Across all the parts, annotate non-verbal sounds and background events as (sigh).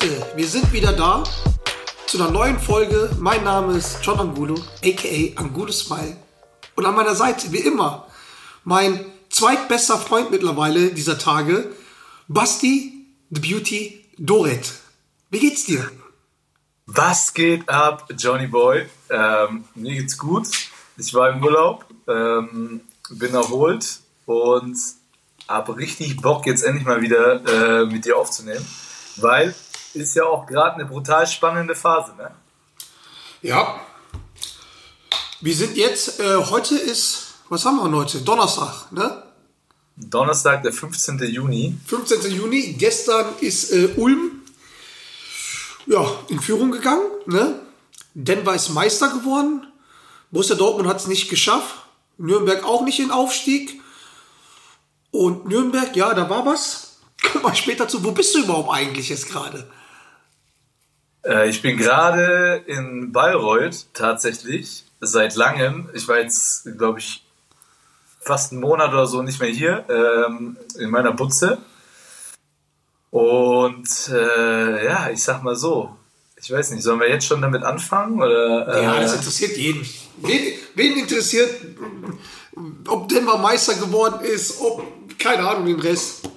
Leute? Wir sind wieder da zu einer neuen Folge. Mein Name ist John Angulo, aka Angulo Smile. Und an meiner Seite, wie immer, mein zweitbester Freund mittlerweile dieser Tage, Basti the Beauty Doret. Wie geht's dir? Was geht ab, Johnny Boy? Ähm, mir geht's gut. Ich war im Urlaub, ähm, bin erholt und habe richtig Bock, jetzt endlich mal wieder äh, mit dir aufzunehmen, weil ist ja auch gerade eine brutal spannende Phase, ne? Ja. Wir sind jetzt, äh, heute ist, was haben wir heute? Donnerstag, ne? Donnerstag, der 15. Juni. 15. Juni. Gestern ist äh, Ulm ja, in Führung gegangen. Ne? Denver ist Meister geworden. Borussia Dortmund hat es nicht geschafft. Nürnberg auch nicht in Aufstieg. Und Nürnberg, ja, da war was. (laughs) Kommen wir später zu. Wo bist du überhaupt eigentlich jetzt gerade? Äh, ich bin gerade in Bayreuth tatsächlich seit langem. Ich war jetzt, glaube ich, fast einen Monat oder so nicht mehr hier ähm, in meiner Butze. Und äh, ja, ich sag mal so, ich weiß nicht, sollen wir jetzt schon damit anfangen? Oder, äh, ja, das interessiert jeden. Wen, wen, interessiert, ob Denver Meister geworden ist, ob, keine Ahnung, den Rest.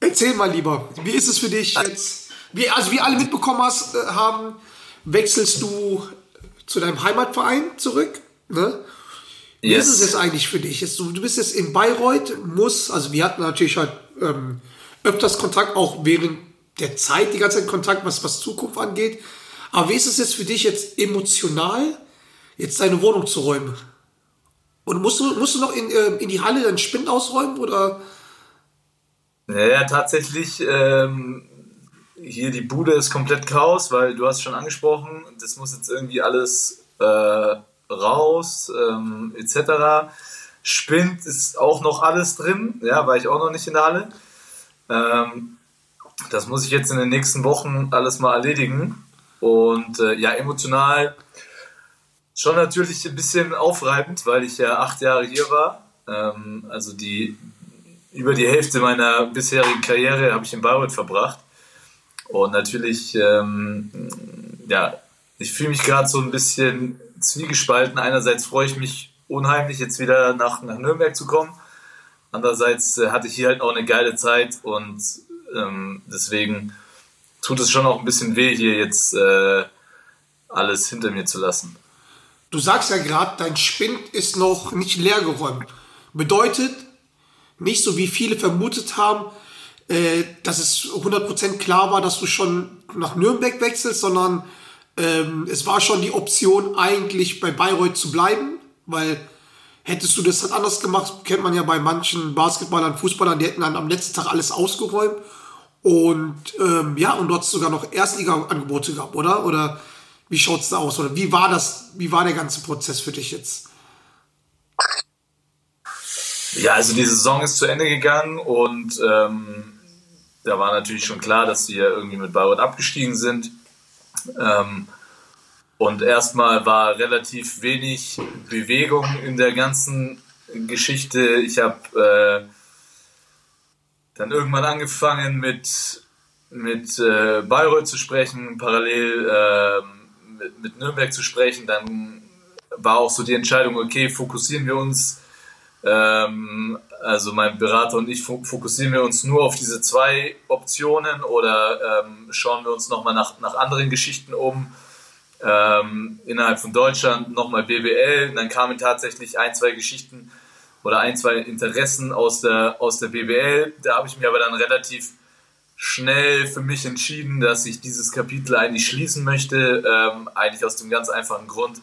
Erzähl mal lieber, wie ist es für dich jetzt? Wie, also wie alle mitbekommen hast, äh, haben, wechselst du zu deinem Heimatverein zurück. Ne? Wie yes. ist es jetzt eigentlich für dich? Jetzt, du, du bist jetzt in Bayreuth, muss, also wir hatten natürlich halt ähm, öfters Kontakt, auch während der Zeit, die ganze Zeit Kontakt, was, was Zukunft angeht. Aber wie ist es jetzt für dich jetzt emotional, jetzt deine Wohnung zu räumen? Und musst du, musst du noch in, äh, in die Halle deinen Spind ausräumen oder? Ja, tatsächlich, ähm, hier die Bude ist komplett Chaos, weil du hast schon angesprochen, das muss jetzt irgendwie alles äh, raus, ähm, etc. Spind ist auch noch alles drin, ja, war ich auch noch nicht in der Halle. Ähm, das muss ich jetzt in den nächsten Wochen alles mal erledigen. Und äh, ja, emotional schon natürlich ein bisschen aufreibend, weil ich ja acht Jahre hier war. Ähm, also die über die Hälfte meiner bisherigen Karriere habe ich in Bayreuth verbracht. Und natürlich, ähm, ja, ich fühle mich gerade so ein bisschen zwiegespalten. Einerseits freue ich mich unheimlich, jetzt wieder nach, nach Nürnberg zu kommen. Andererseits äh, hatte ich hier halt auch eine geile Zeit und ähm, deswegen tut es schon auch ein bisschen weh, hier jetzt äh, alles hinter mir zu lassen. Du sagst ja gerade, dein Spind ist noch nicht leer geräumt. Bedeutet, nicht so wie viele vermutet haben, äh, dass es 100% klar war, dass du schon nach Nürnberg wechselst, sondern ähm, es war schon die Option, eigentlich bei Bayreuth zu bleiben, weil hättest du das dann anders gemacht, kennt man ja bei manchen Basketballern, Fußballern, die hätten dann am letzten Tag alles ausgeräumt. Und ähm, ja, und dort sogar noch Erstliga-Angebote gehabt, oder? Oder wie schaut es da aus? Oder wie war das, wie war der ganze Prozess für dich jetzt? Ja, also die Saison ist zu Ende gegangen und ähm, da war natürlich schon klar, dass wir irgendwie mit Bayreuth abgestiegen sind. Ähm, und erstmal war relativ wenig Bewegung in der ganzen Geschichte. Ich habe äh, dann irgendwann angefangen mit, mit äh, Bayreuth zu sprechen, parallel äh, mit, mit Nürnberg zu sprechen. Dann war auch so die Entscheidung, okay, fokussieren wir uns ähm, also mein Berater und ich fokussieren wir uns nur auf diese zwei Optionen oder ähm, schauen wir uns nochmal nach, nach anderen Geschichten um. Ähm, innerhalb von Deutschland nochmal BBL. dann kamen tatsächlich ein, zwei Geschichten oder ein, zwei Interessen aus der, aus der BBL. Da habe ich mir aber dann relativ schnell für mich entschieden, dass ich dieses Kapitel eigentlich schließen möchte. Ähm, eigentlich aus dem ganz einfachen Grund,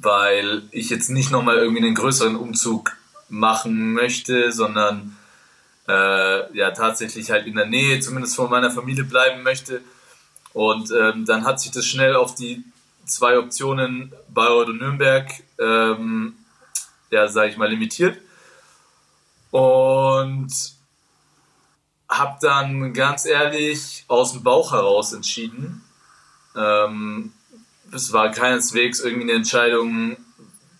weil ich jetzt nicht nochmal irgendwie einen größeren Umzug machen möchte, sondern äh, ja tatsächlich halt in der Nähe, zumindest von meiner Familie bleiben möchte. Und ähm, dann hat sich das schnell auf die zwei Optionen Bayreuth und Nürnberg, ähm, ja, sage ich mal, limitiert. Und habe dann ganz ehrlich aus dem Bauch heraus entschieden. Ähm, es war keineswegs irgendwie eine Entscheidung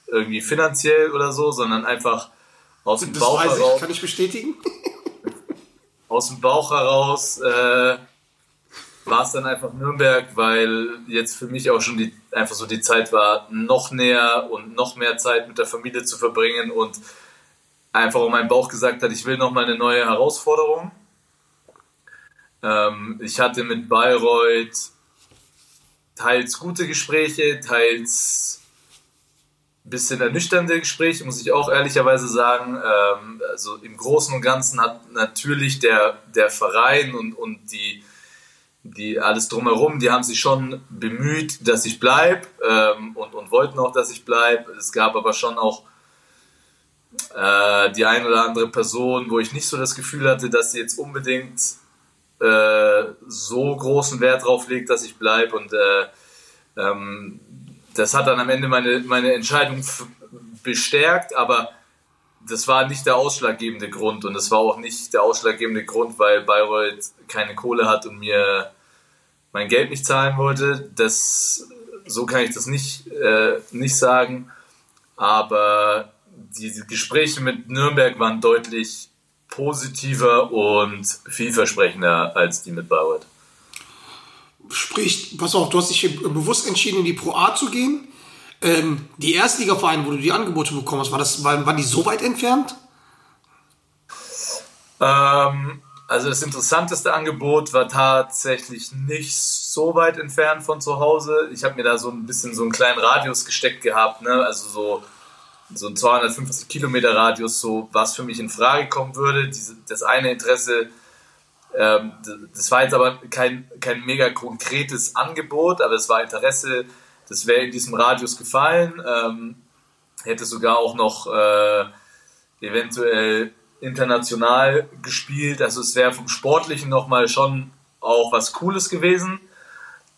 irgendwie finanziell oder so, sondern einfach aus dem das Bauch weiß heraus. Ich, kann ich bestätigen? (laughs) aus dem Bauch heraus äh, war es dann einfach Nürnberg, weil jetzt für mich auch schon die, einfach so die Zeit war, noch näher und noch mehr Zeit mit der Familie zu verbringen und einfach um mein Bauch gesagt hat, ich will noch mal eine neue Herausforderung. Ähm, ich hatte mit Bayreuth teils gute Gespräche, teils bisschen ernüchternde Gespräche, muss ich auch ehrlicherweise sagen. Ähm, also im Großen und Ganzen hat natürlich der, der Verein und, und die, die alles drumherum, die haben sich schon bemüht, dass ich bleibe ähm, und, und wollten auch, dass ich bleibe. Es gab aber schon auch äh, die eine oder andere Person, wo ich nicht so das Gefühl hatte, dass sie jetzt unbedingt äh, so großen Wert drauf legt, dass ich bleibe. Und äh, ähm, das hat dann am Ende meine, meine Entscheidung bestärkt, aber das war nicht der ausschlaggebende Grund und das war auch nicht der ausschlaggebende Grund, weil Bayreuth keine Kohle hat und mir mein Geld nicht zahlen wollte. Das, so kann ich das nicht, äh, nicht sagen. Aber die Gespräche mit Nürnberg waren deutlich positiver und vielversprechender als die mit Bayreuth. Sprich, pass auf, du hast dich bewusst entschieden, in die Pro A zu gehen. Ähm, die Erstligavereine, wo du die Angebote bekommen hast, war das, waren, waren die so weit entfernt? Ähm, also das interessanteste Angebot war tatsächlich nicht so weit entfernt von zu Hause. Ich habe mir da so ein bisschen so einen kleinen Radius gesteckt gehabt, ne? also so so ein 250 Kilometer Radius, so was für mich in Frage kommen würde. Diese, das eine Interesse, ähm, das war jetzt aber kein, kein mega konkretes Angebot, aber es war Interesse, das wäre in diesem Radius gefallen. Ähm, hätte sogar auch noch äh, eventuell international gespielt. Also es wäre vom Sportlichen nochmal schon auch was Cooles gewesen.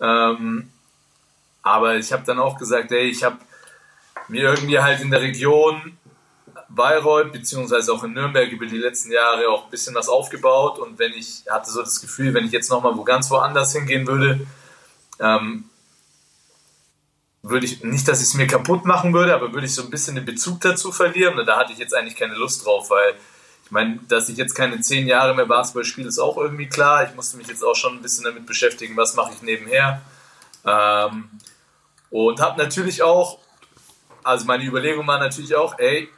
Ähm, aber ich habe dann auch gesagt, ey, ich habe mir irgendwie halt in der Region Bayreuth beziehungsweise auch in Nürnberg über die letzten Jahre auch ein bisschen was aufgebaut und wenn ich hatte so das Gefühl, wenn ich jetzt nochmal wo ganz woanders hingehen würde, ähm, würde ich nicht, dass ich es mir kaputt machen würde, aber würde ich so ein bisschen den Bezug dazu verlieren und da hatte ich jetzt eigentlich keine Lust drauf, weil ich meine, dass ich jetzt keine zehn Jahre mehr Basketball spiele, ist auch irgendwie klar. Ich musste mich jetzt auch schon ein bisschen damit beschäftigen, was mache ich nebenher. Ähm, und habe natürlich auch also meine Überlegung war natürlich auch, ey,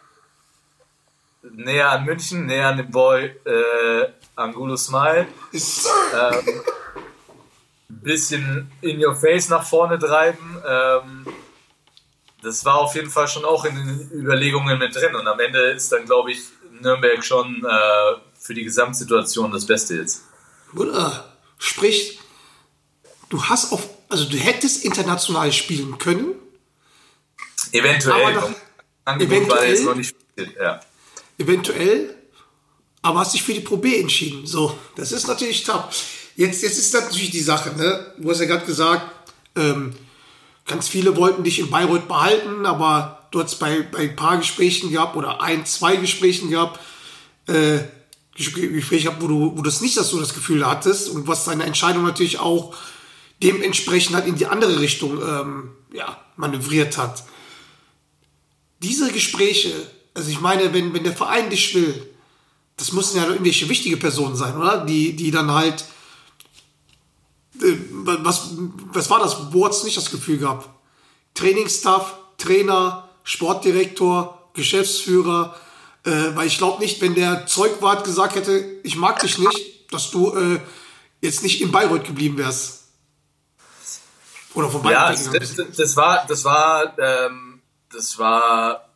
näher an München, näher an dem Boy äh, Angulo Smile. Ähm, bisschen in your face nach vorne treiben. Ähm, das war auf jeden Fall schon auch in den Überlegungen mit drin. Und am Ende ist dann, glaube ich, Nürnberg schon äh, für die Gesamtsituation das Beste jetzt. Bruder, sprich, du hast auf, also du hättest international spielen können, Eventuell. Aber Angebot eventuell, war jetzt noch nicht ja. Eventuell, aber hast dich für die Pro B entschieden. So, das ist natürlich top. Jetzt, jetzt ist natürlich die Sache, ne? Du hast ja gerade gesagt, ähm, ganz viele wollten dich in Bayreuth behalten, aber du hast bei, bei ein paar Gesprächen gehabt oder ein, zwei Gesprächen gehabt, äh, Gespräche gehabt, wo du, wo du das nicht so das Gefühl hattest und was deine Entscheidung natürlich auch dementsprechend halt in die andere Richtung ähm, ja, manövriert hat diese Gespräche, also ich meine, wenn, wenn der Verein dich will, das müssen ja irgendwelche wichtige Personen sein, oder? Die, die dann halt, äh, was, was war das? Wo hat nicht das Gefühl gehabt? Trainingsstaff, Trainer, Sportdirektor, Geschäftsführer, äh, weil ich glaube nicht, wenn der Zeugwart gesagt hätte, ich mag dich nicht, dass du äh, jetzt nicht in Bayreuth geblieben wärst. Oder vorbei. Ja, das, das, war, das war, ähm das war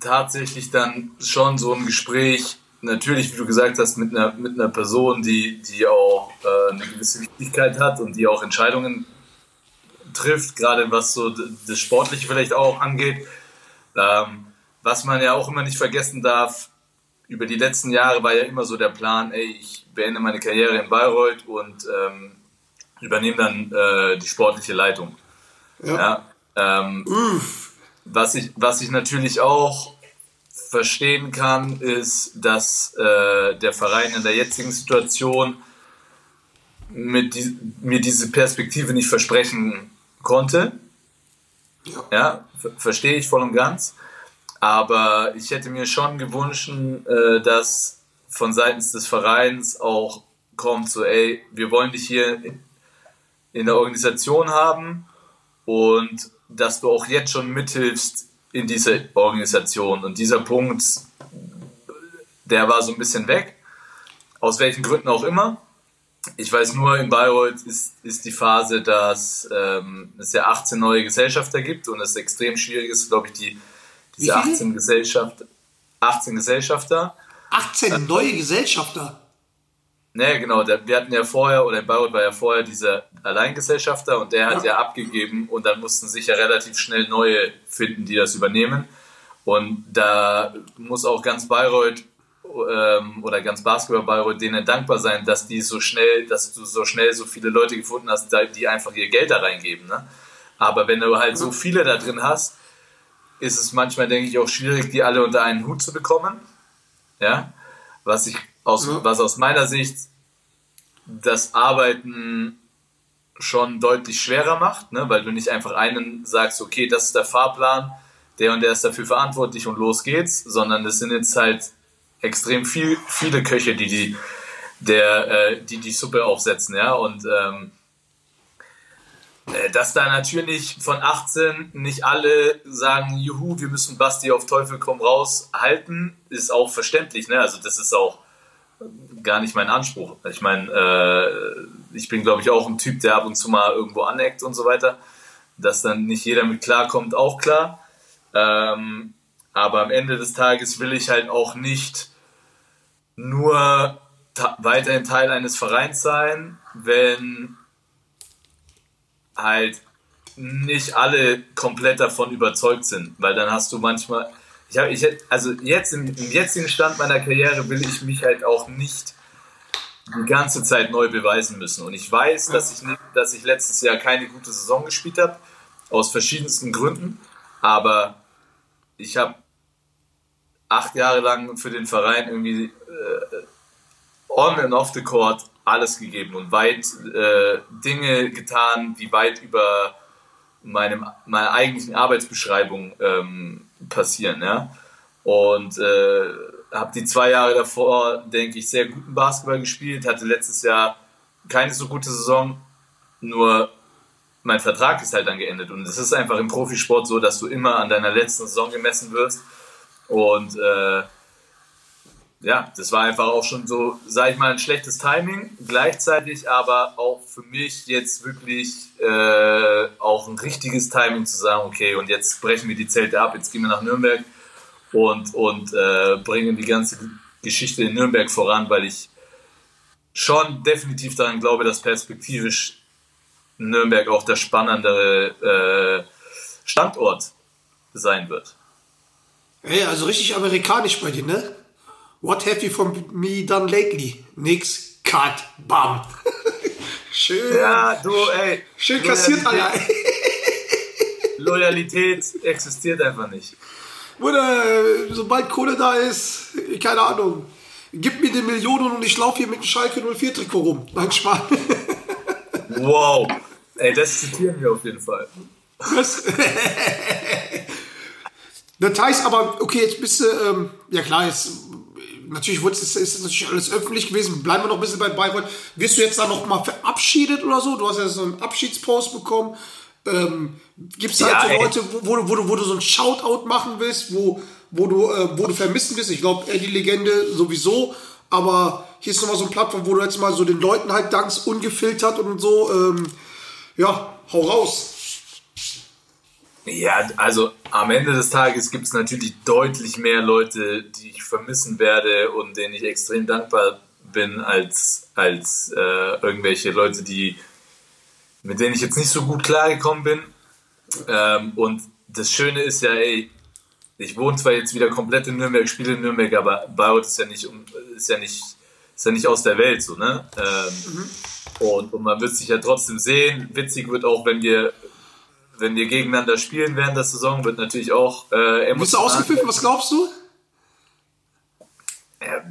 tatsächlich dann schon so ein Gespräch, natürlich, wie du gesagt hast, mit einer, mit einer Person, die, die auch äh, eine gewisse Wichtigkeit hat und die auch Entscheidungen trifft, gerade was so das Sportliche vielleicht auch angeht. Ähm, was man ja auch immer nicht vergessen darf, über die letzten Jahre war ja immer so der Plan, ey, ich beende meine Karriere in Bayreuth und ähm, übernehme dann äh, die sportliche Leitung. Ja. ja ähm, was ich, was ich natürlich auch verstehen kann, ist, dass äh, der Verein in der jetzigen Situation mit die, mir diese Perspektive nicht versprechen konnte. Ja, ja verstehe ich voll und ganz. Aber ich hätte mir schon gewünscht, äh, dass von seitens des Vereins auch kommt, so ey, wir wollen dich hier in der Organisation haben und dass du auch jetzt schon mithilfst in dieser Organisation. Und dieser Punkt, der war so ein bisschen weg, aus welchen Gründen auch immer. Ich weiß nur, in Bayreuth ist, ist die Phase, dass ähm, es ja 18 neue Gesellschafter gibt und es extrem schwierig ist, glaube ich, die, diese 18 Gesellschaft, 18 Gesellschafter. 18 neue Gesellschafter? Ne, genau. Der, wir hatten ja vorher, oder in Bayreuth war ja vorher dieser Alleingesellschafter und der hat ja. ja abgegeben und dann mussten sich ja relativ schnell neue finden, die das übernehmen. Und da muss auch ganz Bayreuth ähm, oder ganz Basketball Bayreuth denen dankbar sein, dass die so schnell, dass du so schnell so viele Leute gefunden hast, die einfach ihr Geld da reingeben. Ne? Aber wenn du halt so viele da drin hast, ist es manchmal, denke ich, auch schwierig, die alle unter einen Hut zu bekommen. Ja, was ich aus, ja. was aus meiner Sicht das Arbeiten schon deutlich schwerer macht, ne? weil du nicht einfach einen sagst, okay, das ist der Fahrplan, der und der ist dafür verantwortlich und los geht's, sondern es sind jetzt halt extrem viel, viele Köche, die die, der, äh, die, die Suppe aufsetzen, ja, und ähm, äh, dass da natürlich von 18 nicht alle sagen, juhu, wir müssen Basti auf Teufel komm raus halten, ist auch verständlich, ne? Also das ist auch gar nicht mein Anspruch. Ich meine, äh, ich bin, glaube ich, auch ein Typ, der ab und zu mal irgendwo aneckt und so weiter. Dass dann nicht jeder mit klarkommt, auch klar. Ähm, aber am Ende des Tages will ich halt auch nicht nur weiterhin Teil eines Vereins sein, wenn halt nicht alle komplett davon überzeugt sind, weil dann hast du manchmal, ich habe, ich, also jetzt im, im, jetzigen Stand meiner Karriere will ich mich halt auch nicht die ganze Zeit neu beweisen müssen. Und ich weiß, dass ich, nicht, dass ich letztes Jahr keine gute Saison gespielt habe, aus verschiedensten Gründen, aber ich habe acht Jahre lang für den Verein irgendwie äh, on and off the court alles gegeben und weit äh, Dinge getan, die weit über meinem, meiner eigentlichen Arbeitsbeschreibung ähm, passieren. Ja? Und äh, habe die zwei Jahre davor, denke ich, sehr guten Basketball gespielt, hatte letztes Jahr keine so gute Saison, nur mein Vertrag ist halt dann geendet. Und es ist einfach im Profisport so, dass du immer an deiner letzten Saison gemessen wirst. Und äh, ja, das war einfach auch schon so, sag ich mal, ein schlechtes Timing. Gleichzeitig aber auch für mich jetzt wirklich äh, auch ein richtiges Timing zu sagen, okay, und jetzt brechen wir die Zelte ab, jetzt gehen wir nach Nürnberg und, und äh, bringen die ganze Geschichte in Nürnberg voran, weil ich schon definitiv daran glaube, dass perspektivisch Nürnberg auch der spannendere äh, Standort sein wird. Hey, also richtig amerikanisch bei dir, ne? What have you for me done lately? Nix, cut, bam. (laughs) Schön. Ja, du, ey. Schön kassiert, Alter. Loyalität existiert einfach nicht. Bruder, sobald Kohle da ist, keine Ahnung, gib mir die Millionen und ich laufe hier mit dem Schalke 04 Trikot rum. Nein, Spaß. wow. Ey, das zitieren wir auf jeden Fall. Das, (laughs) das heißt aber, okay, jetzt bist du, ähm, ja klar, jetzt natürlich wurde es, ist natürlich alles öffentlich gewesen. Bleiben wir noch ein bisschen bei Bayreuth. Wirst du jetzt da noch mal verabschiedet oder so? Du hast ja so einen Abschiedspost bekommen. Ähm, Gibt es ja, halt so Leute, wo, wo, wo, du, wo du so ein Shoutout machen willst, wo, wo, du, äh, wo du vermissen wirst? Ich glaube, die Legende sowieso. Aber hier ist nochmal so ein Plattform, wo du jetzt mal so den Leuten halt dankst, ungefiltert und so. Ähm, ja, hau raus. Ja, also am Ende des Tages gibt es natürlich deutlich mehr Leute, die ich vermissen werde und denen ich extrem dankbar bin, als, als äh, irgendwelche Leute, die, mit denen ich jetzt nicht so gut klargekommen bin. Ähm, und das Schöne ist ja, ey, ich wohne zwar jetzt wieder komplett in Nürnberg, spiele in Nürnberg, aber Bayreuth ist ja nicht, ist ja nicht, ist ja nicht aus der Welt so, ne? Ähm, mhm. und, und man wird sich ja trotzdem sehen. Witzig wird auch, wenn wir wenn wir gegeneinander spielen während der Saison, wird natürlich auch äh, emotional. Bist du ausgepfiffen? Was glaubst du? Ja,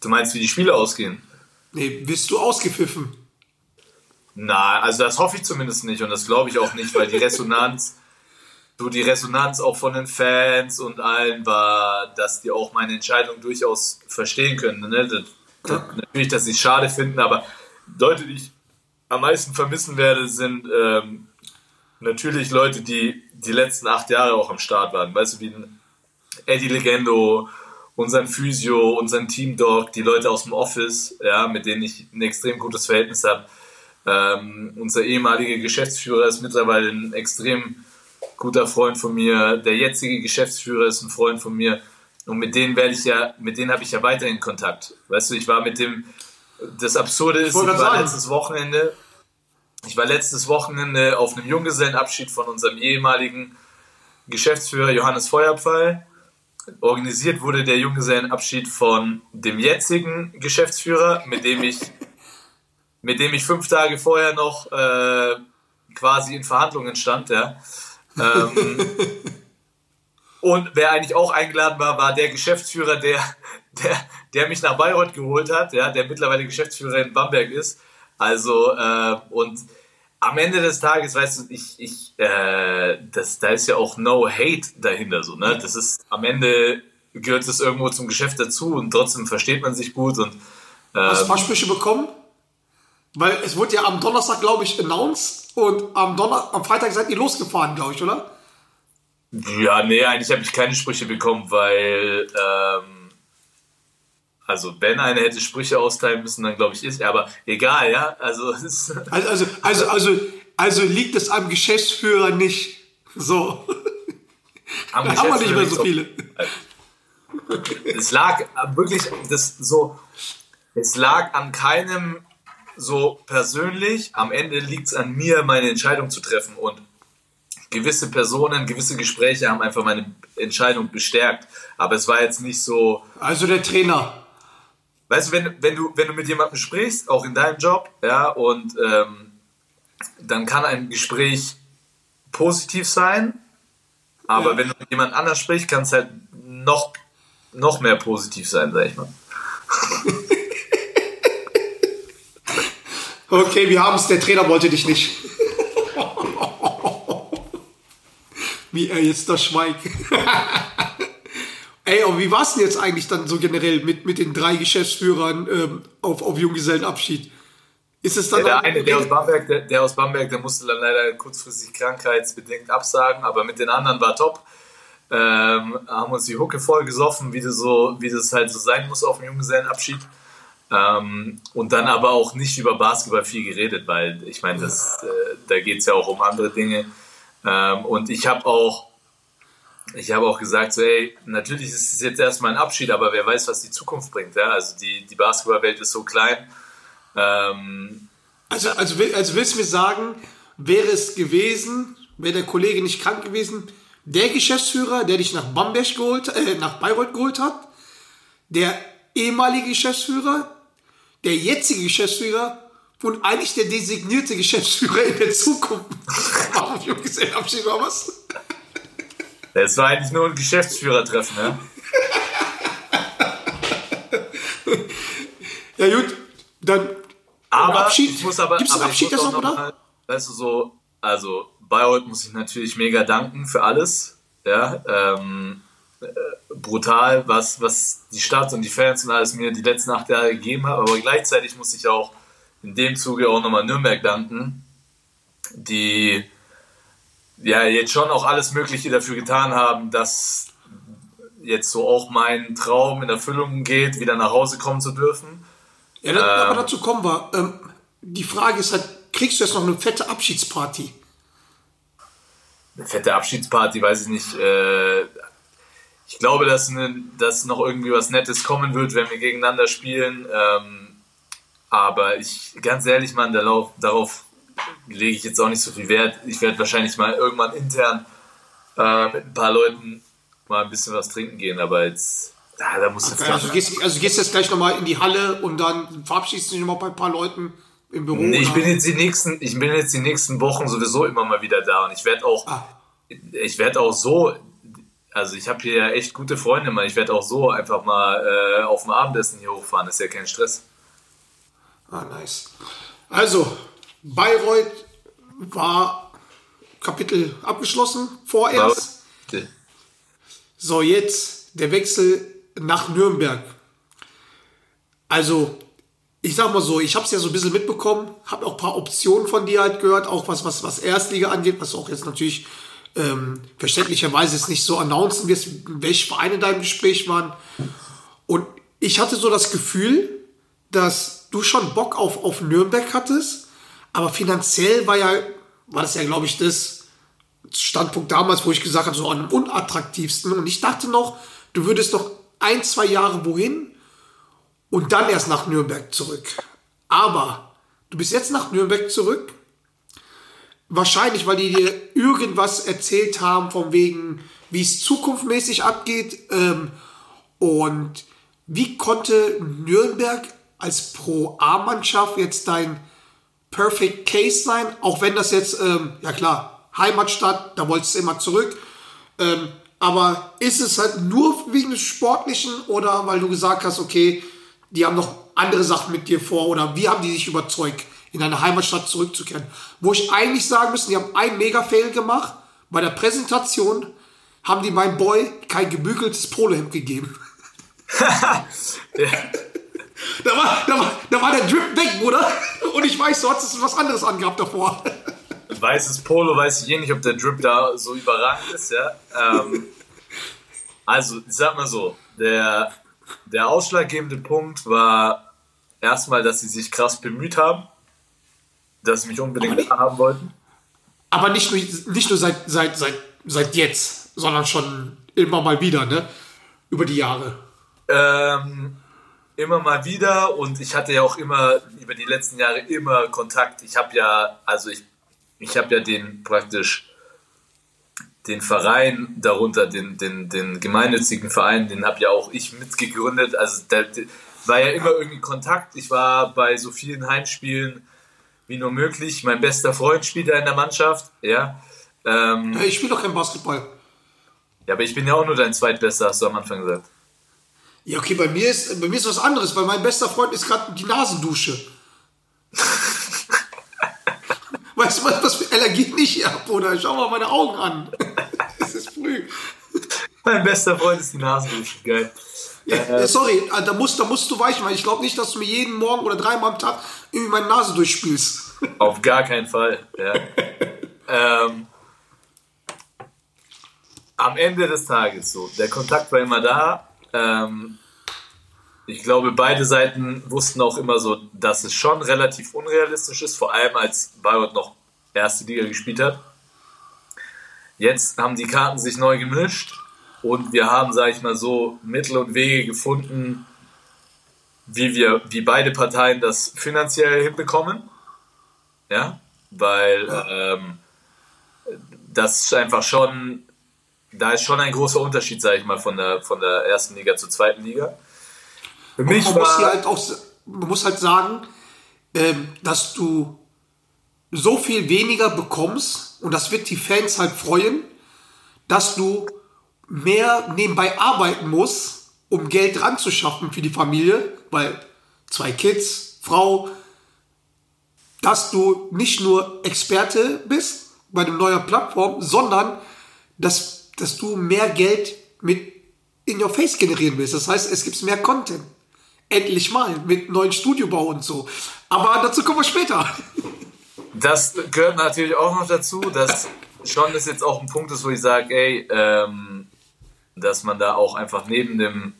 du meinst, wie die Spiele ausgehen? Nee, bist du ausgepfiffen? Na, also das hoffe ich zumindest nicht und das glaube ich auch nicht, weil die Resonanz, (laughs) so die Resonanz auch von den Fans und allen war, dass die auch meine Entscheidung durchaus verstehen können. Ne? Das, das, natürlich, dass sie es schade finden, aber Leute, die ich am meisten vermissen werde, sind ähm, natürlich Leute, die die letzten acht Jahre auch am Start waren. Weißt du, wie Eddie Legendo, unseren Physio, unseren Team-Dog, die Leute aus dem Office, ja, mit denen ich ein extrem gutes Verhältnis habe. Ähm, unser ehemaliger Geschäftsführer ist mittlerweile ein extrem guter Freund von mir. Der jetzige Geschäftsführer ist ein Freund von mir. Und mit denen werde ich ja, mit denen habe ich ja weiterhin Kontakt. Weißt du, ich war mit dem, das Absurde ist, ich, ich war letztes Wochenende, ich war letztes Wochenende auf einem Junggesellenabschied von unserem ehemaligen Geschäftsführer Johannes Feuerpfeil. Organisiert wurde der Junggesellenabschied von dem jetzigen Geschäftsführer, mit dem ich, mit dem ich fünf Tage vorher noch äh, quasi in Verhandlungen stand. Ja. Ähm, (laughs) und wer eigentlich auch eingeladen war, war der Geschäftsführer, der, der, der mich nach Bayreuth geholt hat, ja, der mittlerweile Geschäftsführer in Bamberg ist. Also, äh, und am Ende des Tages, weißt du, ich, ich, äh, das, da ist ja auch no hate dahinter, so, ne? Das ist, am Ende gehört es irgendwo zum Geschäft dazu und trotzdem versteht man sich gut und. Ähm, Hast du Versprüche bekommen? Weil es wurde ja am Donnerstag, glaube ich, announced und am, Donner am Freitag seid ihr losgefahren, glaube ich, oder? Ja, nee, eigentlich habe ich keine Sprüche bekommen, weil, ähm, also wenn einer hätte Sprüche austeilen müssen, dann glaube ich ist er, aber egal, ja, also, (laughs) also, also, also, also, also liegt es am Geschäftsführer nicht so. (laughs) Am da haben wir nicht mehr so viele. Es lag wirklich, das so, es lag an keinem so persönlich, am Ende liegt es an mir, meine Entscheidung zu treffen und gewisse Personen, gewisse Gespräche haben einfach meine Entscheidung bestärkt. Aber es war jetzt nicht so. Also der Trainer. Weißt du, wenn, wenn du, wenn du mit jemandem sprichst, auch in deinem Job, ja, und ähm, dann kann ein Gespräch positiv sein, aber ja. wenn du mit jemand anders sprichst, kann es halt noch, noch mehr positiv sein, sag ich mal. (laughs) Okay, wir haben es, der Trainer wollte dich nicht. (laughs) wie er jetzt da schweigt. (laughs) Ey, und wie war es denn jetzt eigentlich dann so generell mit, mit den drei Geschäftsführern ähm, auf, auf Junggesellenabschiid? Ist es dann ja, der eine, der aus, Bamberg, der, der, aus Bamberg, der musste dann leider kurzfristig krankheitsbedingt absagen, aber mit den anderen war top. Ähm, haben uns die Hucke voll gesoffen, wie das, so, wie das halt so sein muss auf dem Junggesellenabschied. Ähm, und dann aber auch nicht über Basketball viel geredet, weil ich meine, das, äh, da geht es ja auch um andere Dinge. Ähm, und ich habe auch, ich habe auch gesagt, so, ey, natürlich ist es jetzt erstmal ein Abschied, aber wer weiß, was die Zukunft bringt. Ja? Also die, die Basketballwelt ist so klein. Ähm, also, also, also willst du mir sagen, wäre es gewesen, wäre der Kollege nicht krank gewesen, der Geschäftsführer, der dich nach Bamberg geholt, äh, nach Bayreuth geholt hat, der ehemalige Geschäftsführer, der jetzige Geschäftsführer und eigentlich der designierte Geschäftsführer in der Zukunft. (laughs) Warum Junggesellenabschied war was? Das war eigentlich nur ein Geschäftsführertreffen, ne? (laughs) ja gut, dann aber Abschied. Ich muss aber, Gibt's aber Abschied das noch, oder? Mal, weißt du, so, also Bayreuth muss ich natürlich mega danken für alles. Ja, ähm, brutal, was, was die Stadt und die Fans und alles mir die letzten acht Jahre gegeben haben. Aber gleichzeitig muss ich auch in dem Zuge auch nochmal Nürnberg danken, die ja jetzt schon auch alles Mögliche dafür getan haben, dass jetzt so auch mein Traum in Erfüllung geht, wieder nach Hause kommen zu dürfen. Ja, das, ähm, aber dazu kommen wir. Ähm, die Frage ist halt, kriegst du jetzt noch eine fette Abschiedsparty? Eine fette Abschiedsparty, weiß ich nicht. Äh, ich glaube, dass, ne, dass noch irgendwie was Nettes kommen wird, wenn wir gegeneinander spielen. Ähm, aber ich, ganz ehrlich, Lauf, darauf lege ich jetzt auch nicht so viel Wert. Ich werde wahrscheinlich mal irgendwann intern äh, mit ein paar Leuten mal ein bisschen was trinken gehen, aber jetzt, ja, da muss okay, also, du gehst, also du gehst jetzt gleich nochmal in die Halle und dann verabschiedest du dich nochmal bei ein paar Leuten im Büro? Nee, ich bin jetzt die nächsten, ich bin jetzt die nächsten Wochen sowieso immer mal wieder da und ich werde auch, ah. ich werde auch so also ich habe hier ja echt gute Freunde, man. Ich werde auch so einfach mal äh, auf dem Abendessen hier hochfahren. Das ist ja kein Stress. Ah, nice. Also, Bayreuth war Kapitel abgeschlossen, vorerst. So, jetzt der Wechsel nach Nürnberg. Also, ich sag mal so, ich habe es ja so ein bisschen mitbekommen, habe auch ein paar Optionen von dir halt gehört, auch was, was, was Erstliga angeht, was auch jetzt natürlich ähm, verständlicherweise jetzt nicht so announcen wirst, welche Vereine da im Gespräch waren. Und ich hatte so das Gefühl, dass du schon Bock auf, auf Nürnberg hattest, aber finanziell war ja, war das ja, glaube ich, das Standpunkt damals, wo ich gesagt habe, so am unattraktivsten. Und ich dachte noch, du würdest noch ein, zwei Jahre wohin und dann erst nach Nürnberg zurück. Aber du bist jetzt nach Nürnberg zurück. Wahrscheinlich, weil die dir irgendwas erzählt haben, von wegen, wie es zukunftsmäßig abgeht. Ähm, und wie konnte Nürnberg als Pro-A-Mannschaft jetzt dein Perfect Case sein? Auch wenn das jetzt, ähm, ja klar, Heimatstadt, da wolltest du immer zurück. Ähm, aber ist es halt nur wegen des Sportlichen oder weil du gesagt hast, okay, die haben noch andere Sachen mit dir vor oder wie haben die sich überzeugt, in deine Heimatstadt zurückzukehren? Wo ich eigentlich sagen müsste, die haben einen Mega-Fail gemacht. Bei der Präsentation haben die meinem Boy kein gebügeltes Polohemd gegeben. (laughs) (laughs) da, war, da, war, da war der Drip weg, Bruder. Und ich weiß, du hattest was anderes angehabt davor. Weißes Polo, weiß ich eh nicht, ob der Drip da so überragend ist, ja. Ähm, also, ich sag mal so, der der ausschlaggebende Punkt war erstmal, dass sie sich krass bemüht haben, dass sie mich unbedingt nicht, haben wollten. Aber nicht nur, nicht nur seit, seit, seit, seit jetzt, sondern schon immer mal wieder, ne? Über die Jahre. Ähm, immer mal wieder und ich hatte ja auch immer über die letzten Jahre immer Kontakt. Ich habe ja, also ich, ich habe ja den praktisch den Verein darunter, den, den, den gemeinnützigen Verein, den habe ja auch ich mitgegründet. Also da war ja immer irgendwie Kontakt. Ich war bei so vielen Heimspielen wie nur möglich. Mein bester Freund spielt da in der Mannschaft. Ja. Ähm, ich spiele doch kein Basketball. Ja, aber ich bin ja auch nur dein zweitbester, hast du am Anfang gesagt. Ja, okay, bei mir ist, bei mir ist was anderes, weil mein bester Freund ist gerade die Nasendusche. (laughs) Weißt du, was, was für Allergie ich habe, oder? Schau mal meine Augen an. (laughs) es ist früh. Mein bester Freund ist die Nasendusche, geil. Ja, äh, sorry, äh, da musst, da musst du weichen, weil ich glaube nicht, dass du mir jeden Morgen oder dreimal am Tag irgendwie meine Nase durchspielst. (laughs) Auf gar keinen Fall. Ja. ähm, am Ende des Tages so, der Kontakt war immer da. Ähm, ich glaube, beide Seiten wussten auch immer so, dass es schon relativ unrealistisch ist, vor allem als Bayreuth noch erste Liga gespielt hat. Jetzt haben die Karten sich neu gemischt und wir haben, sage ich mal so, Mittel und Wege gefunden, wie wir, wie beide Parteien das finanziell hinbekommen. Ja, weil ähm, das einfach schon, da ist schon ein großer Unterschied, sage ich mal, von der, von der ersten Liga zur zweiten Liga. Für mich man, muss halt auch, man muss halt sagen, ähm, dass du so viel weniger bekommst und das wird die Fans halt freuen, dass du mehr nebenbei arbeiten musst, um Geld ranzuschaffen für die Familie, weil zwei Kids, Frau, dass du nicht nur Experte bist bei einer neuen Plattform, sondern dass, dass du mehr Geld mit in your face generieren willst. Das heißt, es gibt mehr Content. Endlich mal mit neuen Studiobau und so. Aber dazu kommen wir später. Das gehört natürlich auch noch dazu, dass schon das jetzt auch ein Punkt ist, wo ich sage, ey, ähm, dass man da auch einfach neben dem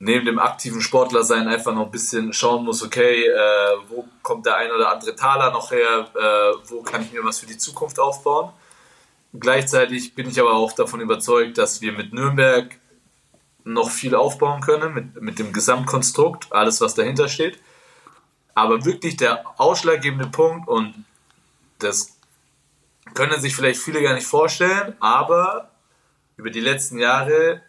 neben dem aktiven Sportler sein einfach noch ein bisschen schauen muss, okay, äh, wo kommt der ein oder andere Taler noch her, äh, wo kann ich mir was für die Zukunft aufbauen. Gleichzeitig bin ich aber auch davon überzeugt, dass wir mit Nürnberg noch viel aufbauen können mit, mit dem Gesamtkonstrukt, alles was dahinter steht. Aber wirklich der ausschlaggebende Punkt, und das können sich vielleicht viele gar nicht vorstellen, aber über die letzten Jahre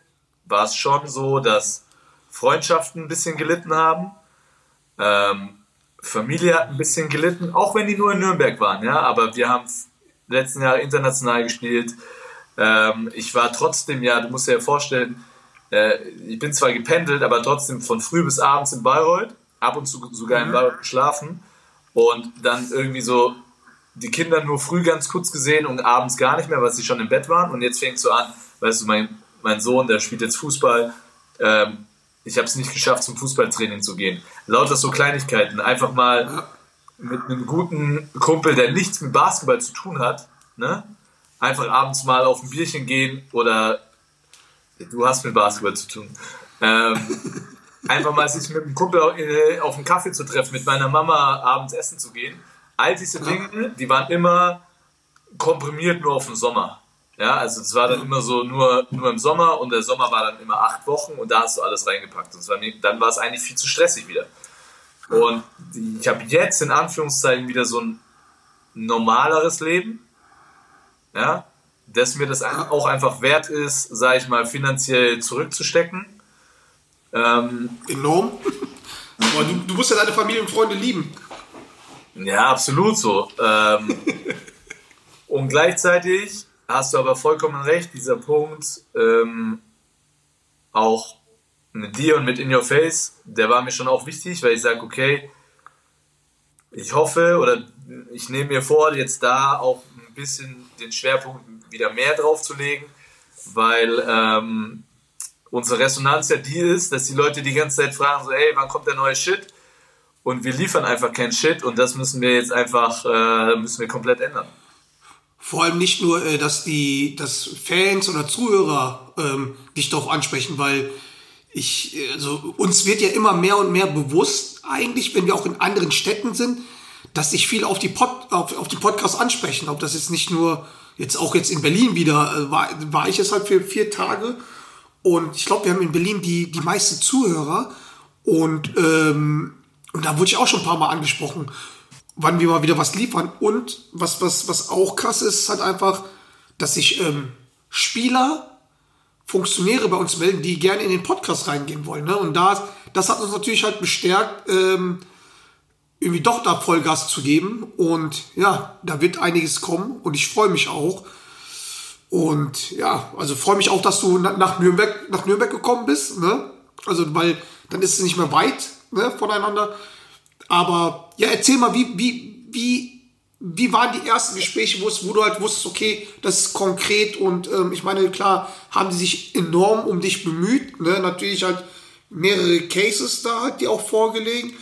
war es schon so, dass Freundschaften ein bisschen gelitten haben. Ähm, Familie hat ein bisschen gelitten, auch wenn die nur in Nürnberg waren, ja, aber wir haben letzten Jahre international gespielt. Ähm, ich war trotzdem, ja, du musst dir ja vorstellen, äh, ich bin zwar gependelt, aber trotzdem von früh bis abends in Bayreuth, ab und zu sogar in mhm. Bayreuth geschlafen und dann irgendwie so die Kinder nur früh ganz kurz gesehen und abends gar nicht mehr, weil sie schon im Bett waren. Und jetzt fängt so an, weißt du, mein, mein Sohn, der spielt jetzt Fußball. Ähm, ich habe es nicht geschafft, zum Fußballtraining zu gehen. Lauter so Kleinigkeiten. Einfach mal mit einem guten Kumpel, der nichts mit Basketball zu tun hat, ne? einfach abends mal auf ein Bierchen gehen oder du hast mit Basketball zu tun. Ähm, (laughs) einfach mal sich mit einem Kumpel äh, auf einen Kaffee zu treffen, mit meiner Mama abends essen zu gehen. All diese Dinge, die waren immer komprimiert nur auf den Sommer. Ja, also es war dann immer so nur, nur im Sommer und der Sommer war dann immer acht Wochen und da hast du alles reingepackt. Und war, dann war es eigentlich viel zu stressig wieder. Und ich habe jetzt in Anführungszeichen wieder so ein normaleres Leben. Ja, dass mir das auch einfach wert ist, sage ich mal, finanziell zurückzustecken. Ähm, Enorm. Aber du, du musst ja deine Familie und Freunde lieben. Ja, absolut so. Ähm, (laughs) und gleichzeitig hast du aber vollkommen recht, dieser Punkt, ähm, auch mit dir und mit In Your Face, der war mir schon auch wichtig, weil ich sage, okay, ich hoffe oder ich nehme mir vor, jetzt da auch ein bisschen den Schwerpunkt wieder mehr drauf zu legen, weil ähm, unsere Resonanz ja die ist, dass die Leute die ganze Zeit fragen, so, hey, wann kommt der neue Shit? Und wir liefern einfach keinen Shit und das müssen wir jetzt einfach, äh, müssen wir komplett ändern. Vor allem nicht nur, äh, dass die, dass Fans oder Zuhörer ähm, dich darauf ansprechen, weil ich, also uns wird ja immer mehr und mehr bewusst, eigentlich, wenn wir auch in anderen Städten sind, dass sich viel auf die, Pod, auf, auf die Podcasts ansprechen. Ob das jetzt nicht nur, jetzt auch jetzt in Berlin wieder, äh, war, war ich jetzt halt für vier Tage. Und ich glaube, wir haben in Berlin die, die meisten Zuhörer. Und, ähm, und da wurde ich auch schon ein paar Mal angesprochen wann wir mal wieder was liefern. Und was, was, was auch krass ist, ist halt einfach, dass sich ähm, Spieler, Funktionäre bei uns melden, die gerne in den Podcast reingehen wollen. Ne? Und da, das hat uns natürlich halt bestärkt, ähm, irgendwie doch da Vollgas zu geben. Und ja, da wird einiges kommen und ich freue mich auch. Und ja, also freue mich auch, dass du nach Nürnberg, nach Nürnberg gekommen bist. Ne? Also, weil dann ist es nicht mehr weit ne, voneinander. Aber ja, erzähl mal, wie, wie, wie, wie waren die ersten Gespräche, wo, du halt wusstest, okay, das ist konkret und ähm, ich meine, klar, haben die sich enorm um dich bemüht. Ne? Natürlich halt mehrere Cases da, halt, die auch vorgelegen.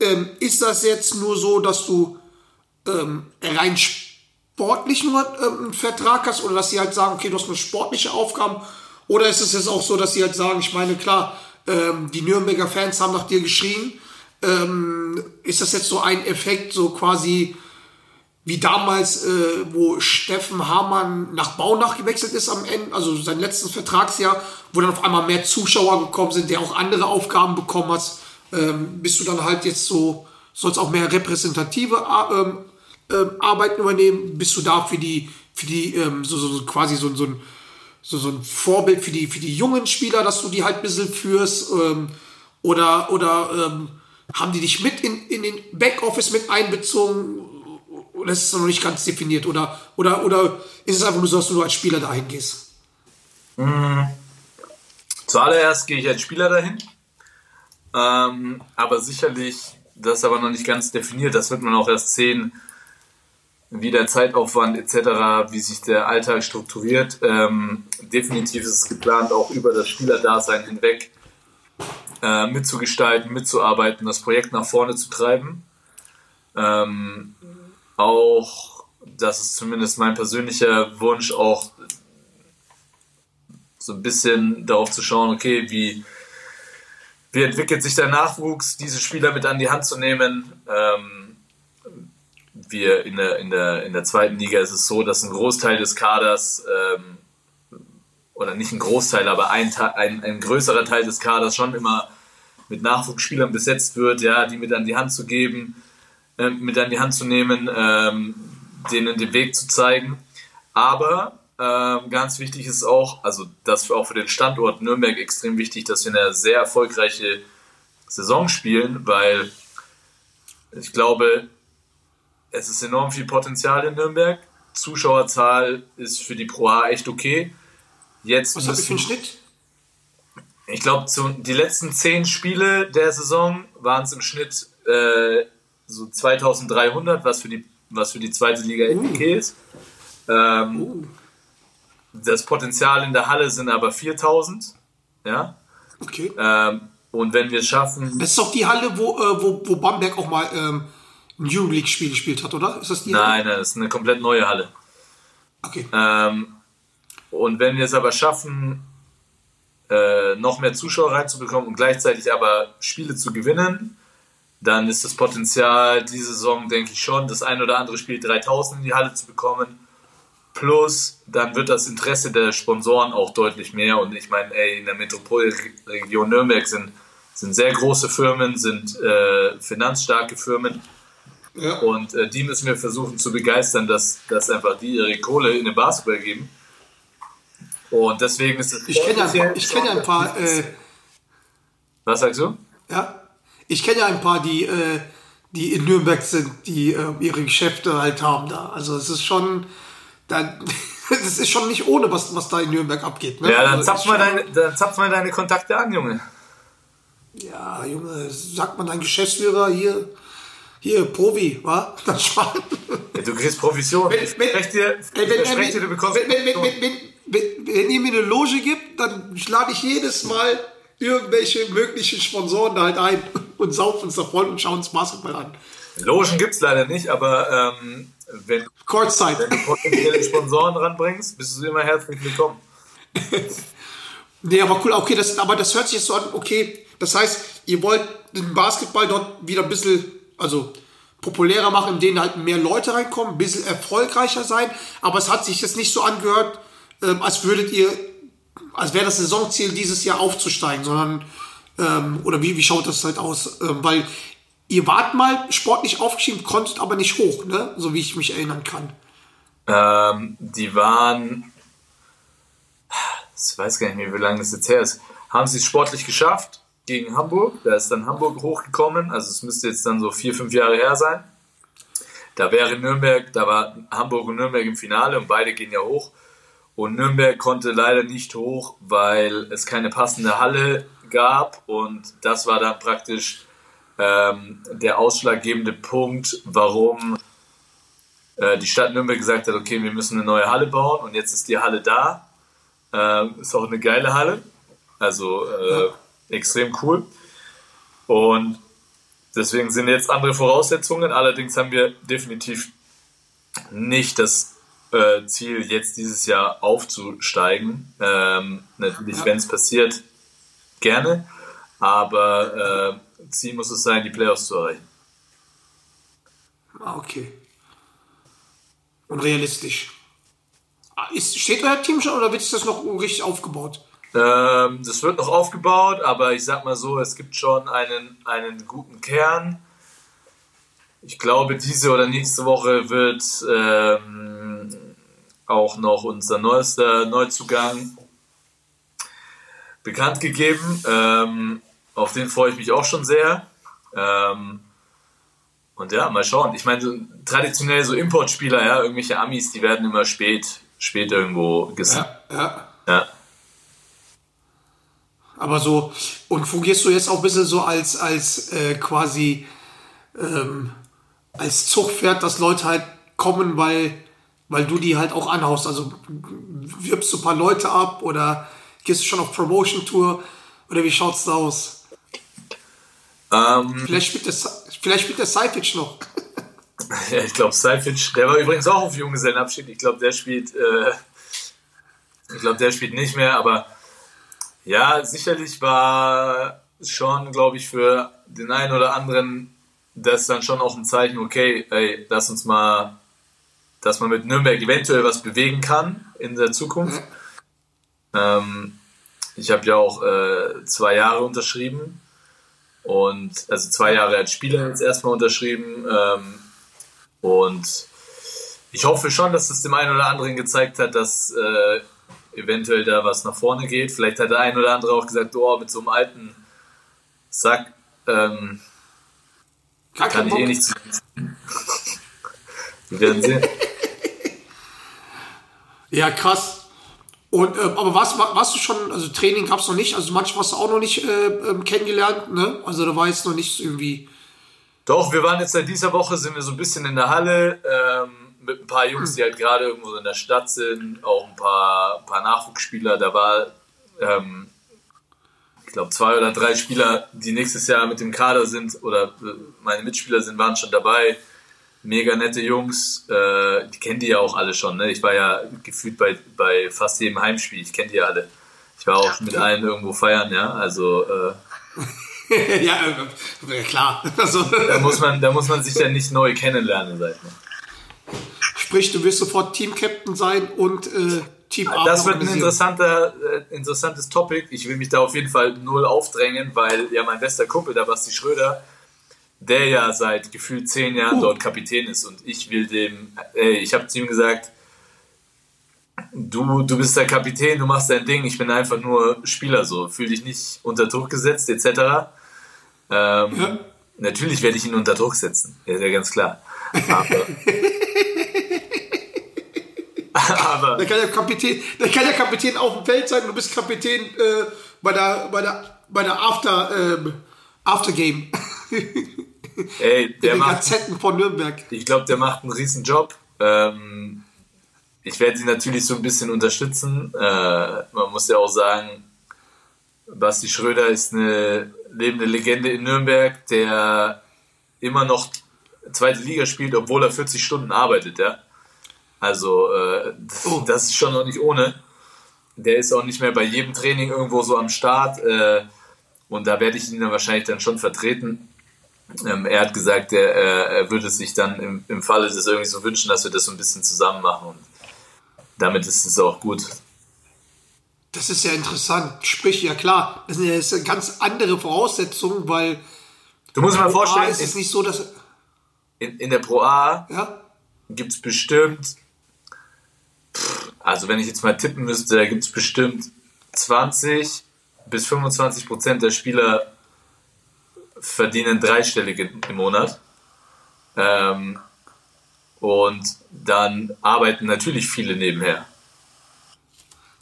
Ähm, ist das jetzt nur so, dass du ähm, rein sportlich nur ähm, einen Vertrag hast oder dass sie halt sagen, okay, du hast nur sportliche Aufgaben? Oder ist es jetzt auch so, dass sie halt sagen, ich meine, klar, ähm, die Nürnberger Fans haben nach dir geschrien, ähm, ist das jetzt so ein Effekt, so quasi wie damals, äh, wo Steffen Hamann nach Baunach gewechselt ist am Ende, also sein letztes Vertragsjahr, wo dann auf einmal mehr Zuschauer gekommen sind, der auch andere Aufgaben bekommen hat, ähm, bist du dann halt jetzt so, sollst auch mehr repräsentative ähm, ähm, Arbeiten übernehmen, bist du da für die, für die, ähm, so, so, quasi so, so, ein, so, so ein Vorbild für die, für die jungen Spieler, dass du die halt ein bisschen führst, ähm, oder, oder, ähm, haben die dich mit in, in den Backoffice mit einbezogen? Oder ist es noch nicht ganz definiert? Oder, oder, oder ist es einfach nur so, dass du als Spieler dahin gehst? Mhm. Zuallererst gehe ich als Spieler dahin. Ähm, aber sicherlich, das ist aber noch nicht ganz definiert. Das wird man auch erst sehen, wie der Zeitaufwand etc., wie sich der Alltag strukturiert. Ähm, definitiv ist es geplant, auch über das Spielerdasein hinweg äh, mitzugestalten, mitzuarbeiten, das Projekt nach vorne zu treiben. Ähm, auch, das ist zumindest mein persönlicher Wunsch, auch so ein bisschen darauf zu schauen, okay, wie, wie entwickelt sich der Nachwuchs, diese Spieler mit an die Hand zu nehmen. Ähm, wir in der, in, der, in der zweiten Liga ist es so, dass ein Großteil des Kaders ähm, oder nicht ein Großteil, aber ein, ein, ein größerer Teil des Kaders schon immer mit Nachwuchsspielern besetzt wird, ja, die mit an die Hand zu geben, äh, mit an die Hand zu nehmen, ähm, denen den Weg zu zeigen. Aber ähm, ganz wichtig ist auch, also das für, auch für den Standort Nürnberg extrem wichtig, dass wir eine sehr erfolgreiche Saison spielen, weil ich glaube, es ist enorm viel Potenzial in Nürnberg. Zuschauerzahl ist für die Pro A echt okay. Jetzt Was habe ich Schnitt? Ich glaube, die letzten zehn Spiele der Saison waren es im Schnitt äh, so 2300, was für die was für die zweite Liga echt okay ist. Ähm, Das Potenzial in der Halle sind aber 4000. Ja. Okay. Ähm, und wenn wir es schaffen, Das ist doch die Halle, wo, äh, wo, wo Bamberg auch mal ähm, ein Euroleague-Spiel gespielt hat, oder? Ist das die Halle? nein, nein, das ist eine komplett neue Halle. Okay. Ähm, und wenn wir es aber schaffen, äh, noch mehr Zuschauer reinzubekommen und gleichzeitig aber Spiele zu gewinnen, dann ist das Potenzial diese Saison, denke ich schon, das ein oder andere Spiel 3000 in die Halle zu bekommen. Plus, dann wird das Interesse der Sponsoren auch deutlich mehr. Und ich meine, ey, in der Metropolregion Nürnberg sind, sind sehr große Firmen, sind äh, finanzstarke Firmen. Ja. Und äh, die müssen wir versuchen zu begeistern, dass, dass einfach die ihre Kohle in den Basketball geben. Und deswegen ist es. Ich kenne ja, ein paar- ich kenn ja ein paar, äh, Was sagst du? ja, ich kenne ja ein paar, die, äh, die in Nürnberg sind, die äh, ihre Geschäfte halt haben da. Also es ist schon, da, das (laughs) ist schon nicht ohne, was, was da in Nürnberg abgeht. Ne? Ja, dann Also zapf, mal schon- deine, dann zapf mal deine Kontakte an, Junge. Ja, Junge, sagt man dein Geschäftsführer hier, hier, Provi, wa? (laughs) Das. Ja, du kriegst Provision. Wenn- Ich wenn- verspreche dir, Ey, ich wenn, wenn, verspreche dir, du bekommst wenn, wenn, wenn, Provision. wenn, wenn, wenn, wenn ihr mir eine Loge gibt, dann schlage ich jedes Mal irgendwelche möglichen Sponsoren da halt ein und saufen uns da voll und schauen uns Basketball an. Logen gibt es leider nicht, aber ähm, wenn, wenn du potenzielle Sponsoren ranbringst, bist du immer herzlich willkommen. Nee, aber cool, okay, das, aber das hört sich jetzt so an, okay, das heißt, ihr wollt den Basketball dort wieder ein bisschen, also populärer machen, in denen halt mehr Leute reinkommen, ein bisschen erfolgreicher sein, aber es hat sich jetzt nicht so angehört, ähm, als würdet ihr, als wäre das Saisonziel dieses Jahr aufzusteigen, sondern, ähm, oder wie, wie schaut das halt aus? Ähm, weil ihr wart mal sportlich aufgestiegen, konntet aber nicht hoch, ne? So wie ich mich erinnern kann. Ähm, die waren, ich weiß gar nicht mehr, wie lange das jetzt her ist, haben sie es sportlich geschafft gegen Hamburg. Da ist dann Hamburg hochgekommen, also es müsste jetzt dann so vier, fünf Jahre her sein. Da wäre Nürnberg, da war Hamburg und Nürnberg im Finale und beide gehen ja hoch. Und Nürnberg konnte leider nicht hoch, weil es keine passende Halle gab und das war dann praktisch ähm, der ausschlaggebende Punkt, warum äh, die Stadt Nürnberg gesagt hat, okay, wir müssen eine neue Halle bauen und jetzt ist die Halle da. Ähm, ist auch eine geile Halle, also äh, extrem cool. Und deswegen sind jetzt andere Voraussetzungen. Allerdings haben wir definitiv nicht das äh, Ziel, jetzt dieses Jahr aufzusteigen. Ähm, natürlich, wenn es passiert, gerne. Aber äh, Ziel muss es sein, die Playoffs zu erreichen. Ah, okay. Und realistisch. Ah, Ist, steht euer Team schon oder wird das noch richtig aufgebaut? Ähm, das wird noch aufgebaut, aber ich sag mal so, es gibt schon einen, einen guten Kern. Ich glaube, diese oder nächste Woche wird ähm, auch noch unser neuester Neuzugang bekannt gegeben. Ähm, auf den freue ich mich auch schon sehr. Ähm, und ja, mal schauen. Ich meine, so, traditionell so Importspieler, ja, irgendwelche Amis, die werden immer spät, spät irgendwo gesigned. Ja, ja. Ja. Aber so, und fungierst du jetzt auch ein bisschen so als, als äh, quasi ähm, als Zugpferd, dass Leute halt kommen, weil, weil du die halt auch anhaust? Also wirbst du ein paar Leute ab oder gehst du schon auf Promotion-Tour oder wie schaut's da aus? Ähm, Vielleicht spielt der, vielleicht spielt der Seific noch. (laughs) Ja, ich glaube, Seific, der war übrigens auch auf Junggesellenabschied. Ich glaube, der spielt, äh, ich glaube, der spielt nicht mehr, aber ja, sicherlich war schon, glaube ich, für den einen oder anderen das dann schon auch ein Zeichen, okay, ey, lass uns mal, dass man mit Nürnberg eventuell was bewegen kann in der Zukunft. Ähm, ich habe ja auch äh, zwei Jahre unterschrieben und also zwei Jahre als Spieler jetzt erstmal unterschrieben. Ähm, und ich hoffe schon, dass es dem einen oder anderen gezeigt hat, dass äh, eventuell da was nach vorne geht. Vielleicht hat der ein oder andere auch gesagt, oh, mit so einem alten Sack ähm, kann ich eh nichts. Wir werden sehen. (laughs) Ja, krass. Und, äh, aber warst, war- warst du schon, also Training gab's noch nicht, also manchmal hast du auch noch nicht äh, ähm, kennengelernt, ne? Also da war jetzt noch nicht irgendwie. Doch, wir waren jetzt seit dieser Woche, sind wir so ein bisschen in der Halle ähm, mit ein paar Jungs, die halt gerade irgendwo in der Stadt sind, auch ein paar, paar Nachwuchsspieler. Da war, ähm, ich glaube, zwei oder drei Spieler, die nächstes Jahr mit dem Kader sind oder äh, meine Mitspieler sind, waren schon dabei. Mega nette Jungs, äh, die kennen die ja auch alle schon. Ne? Ich war ja gefühlt bei, bei fast jedem Heimspiel, ich kenne die alle. Ich war auch mit allen irgendwo feiern, ja. Also äh, (laughs) ja, äh, klar. (laughs) Also, da, muss man, da muss man sich ja nicht neu kennenlernen, sag ich mal. Sprich, du wirst sofort Team-Captain sein und äh, Team Das wird ein interessanter, äh, interessantes Topic. Ich will mich da auf jeden Fall null aufdrängen, weil ja mein bester Kumpel, der Basti Schröder, der ja seit gefühlt zehn Jahren uh. dort Kapitän ist und ich will dem, ey, ich habe zu ihm gesagt, du, du bist der Kapitän, du machst dein Ding, ich bin einfach nur Spieler so, fühl dich nicht unter Druck gesetzt etc. Ähm, ja. Natürlich werde ich ihn unter Druck setzen, ja, ja ganz klar. Aber, (laughs) aber der kann ja Kapitän, der kann ja Kapitän auf dem Feld sein, du bist Kapitän äh, bei der, bei der, bei der After, ähm, Aftergame. (laughs) Ey, der In den macht, Gazetten von Nürnberg. Ich glaube, der macht einen riesen Job. Ähm, ich werde sie natürlich so ein bisschen unterstützen. Äh, man muss ja auch sagen, Basti Schröder ist eine lebende Legende in Nürnberg, der immer noch zweite Liga spielt, obwohl er 40 Stunden arbeitet, ja. Also äh, oh. das ist schon noch nicht ohne. Der ist auch nicht mehr bei jedem Training irgendwo so am Start. Äh, und da werde ich ihn dann wahrscheinlich dann schon vertreten. Ähm, er hat gesagt, er, er würde sich dann im, im Falle des irgendwie so wünschen, dass wir das so ein bisschen zusammen machen. Und damit ist es auch gut. Das ist ja interessant. Sprich, ja klar, das sind ja ganz andere Voraussetzungen, weil. Du musst dir mal vorstellen, ist es nicht so, dass. In, in der Pro A ja? gibt es bestimmt, also wenn ich jetzt mal tippen müsste, da gibt es bestimmt 20 bis 25 Prozent der Spieler verdienen dreistellig im Monat. Ähm, und dann arbeiten natürlich viele nebenher.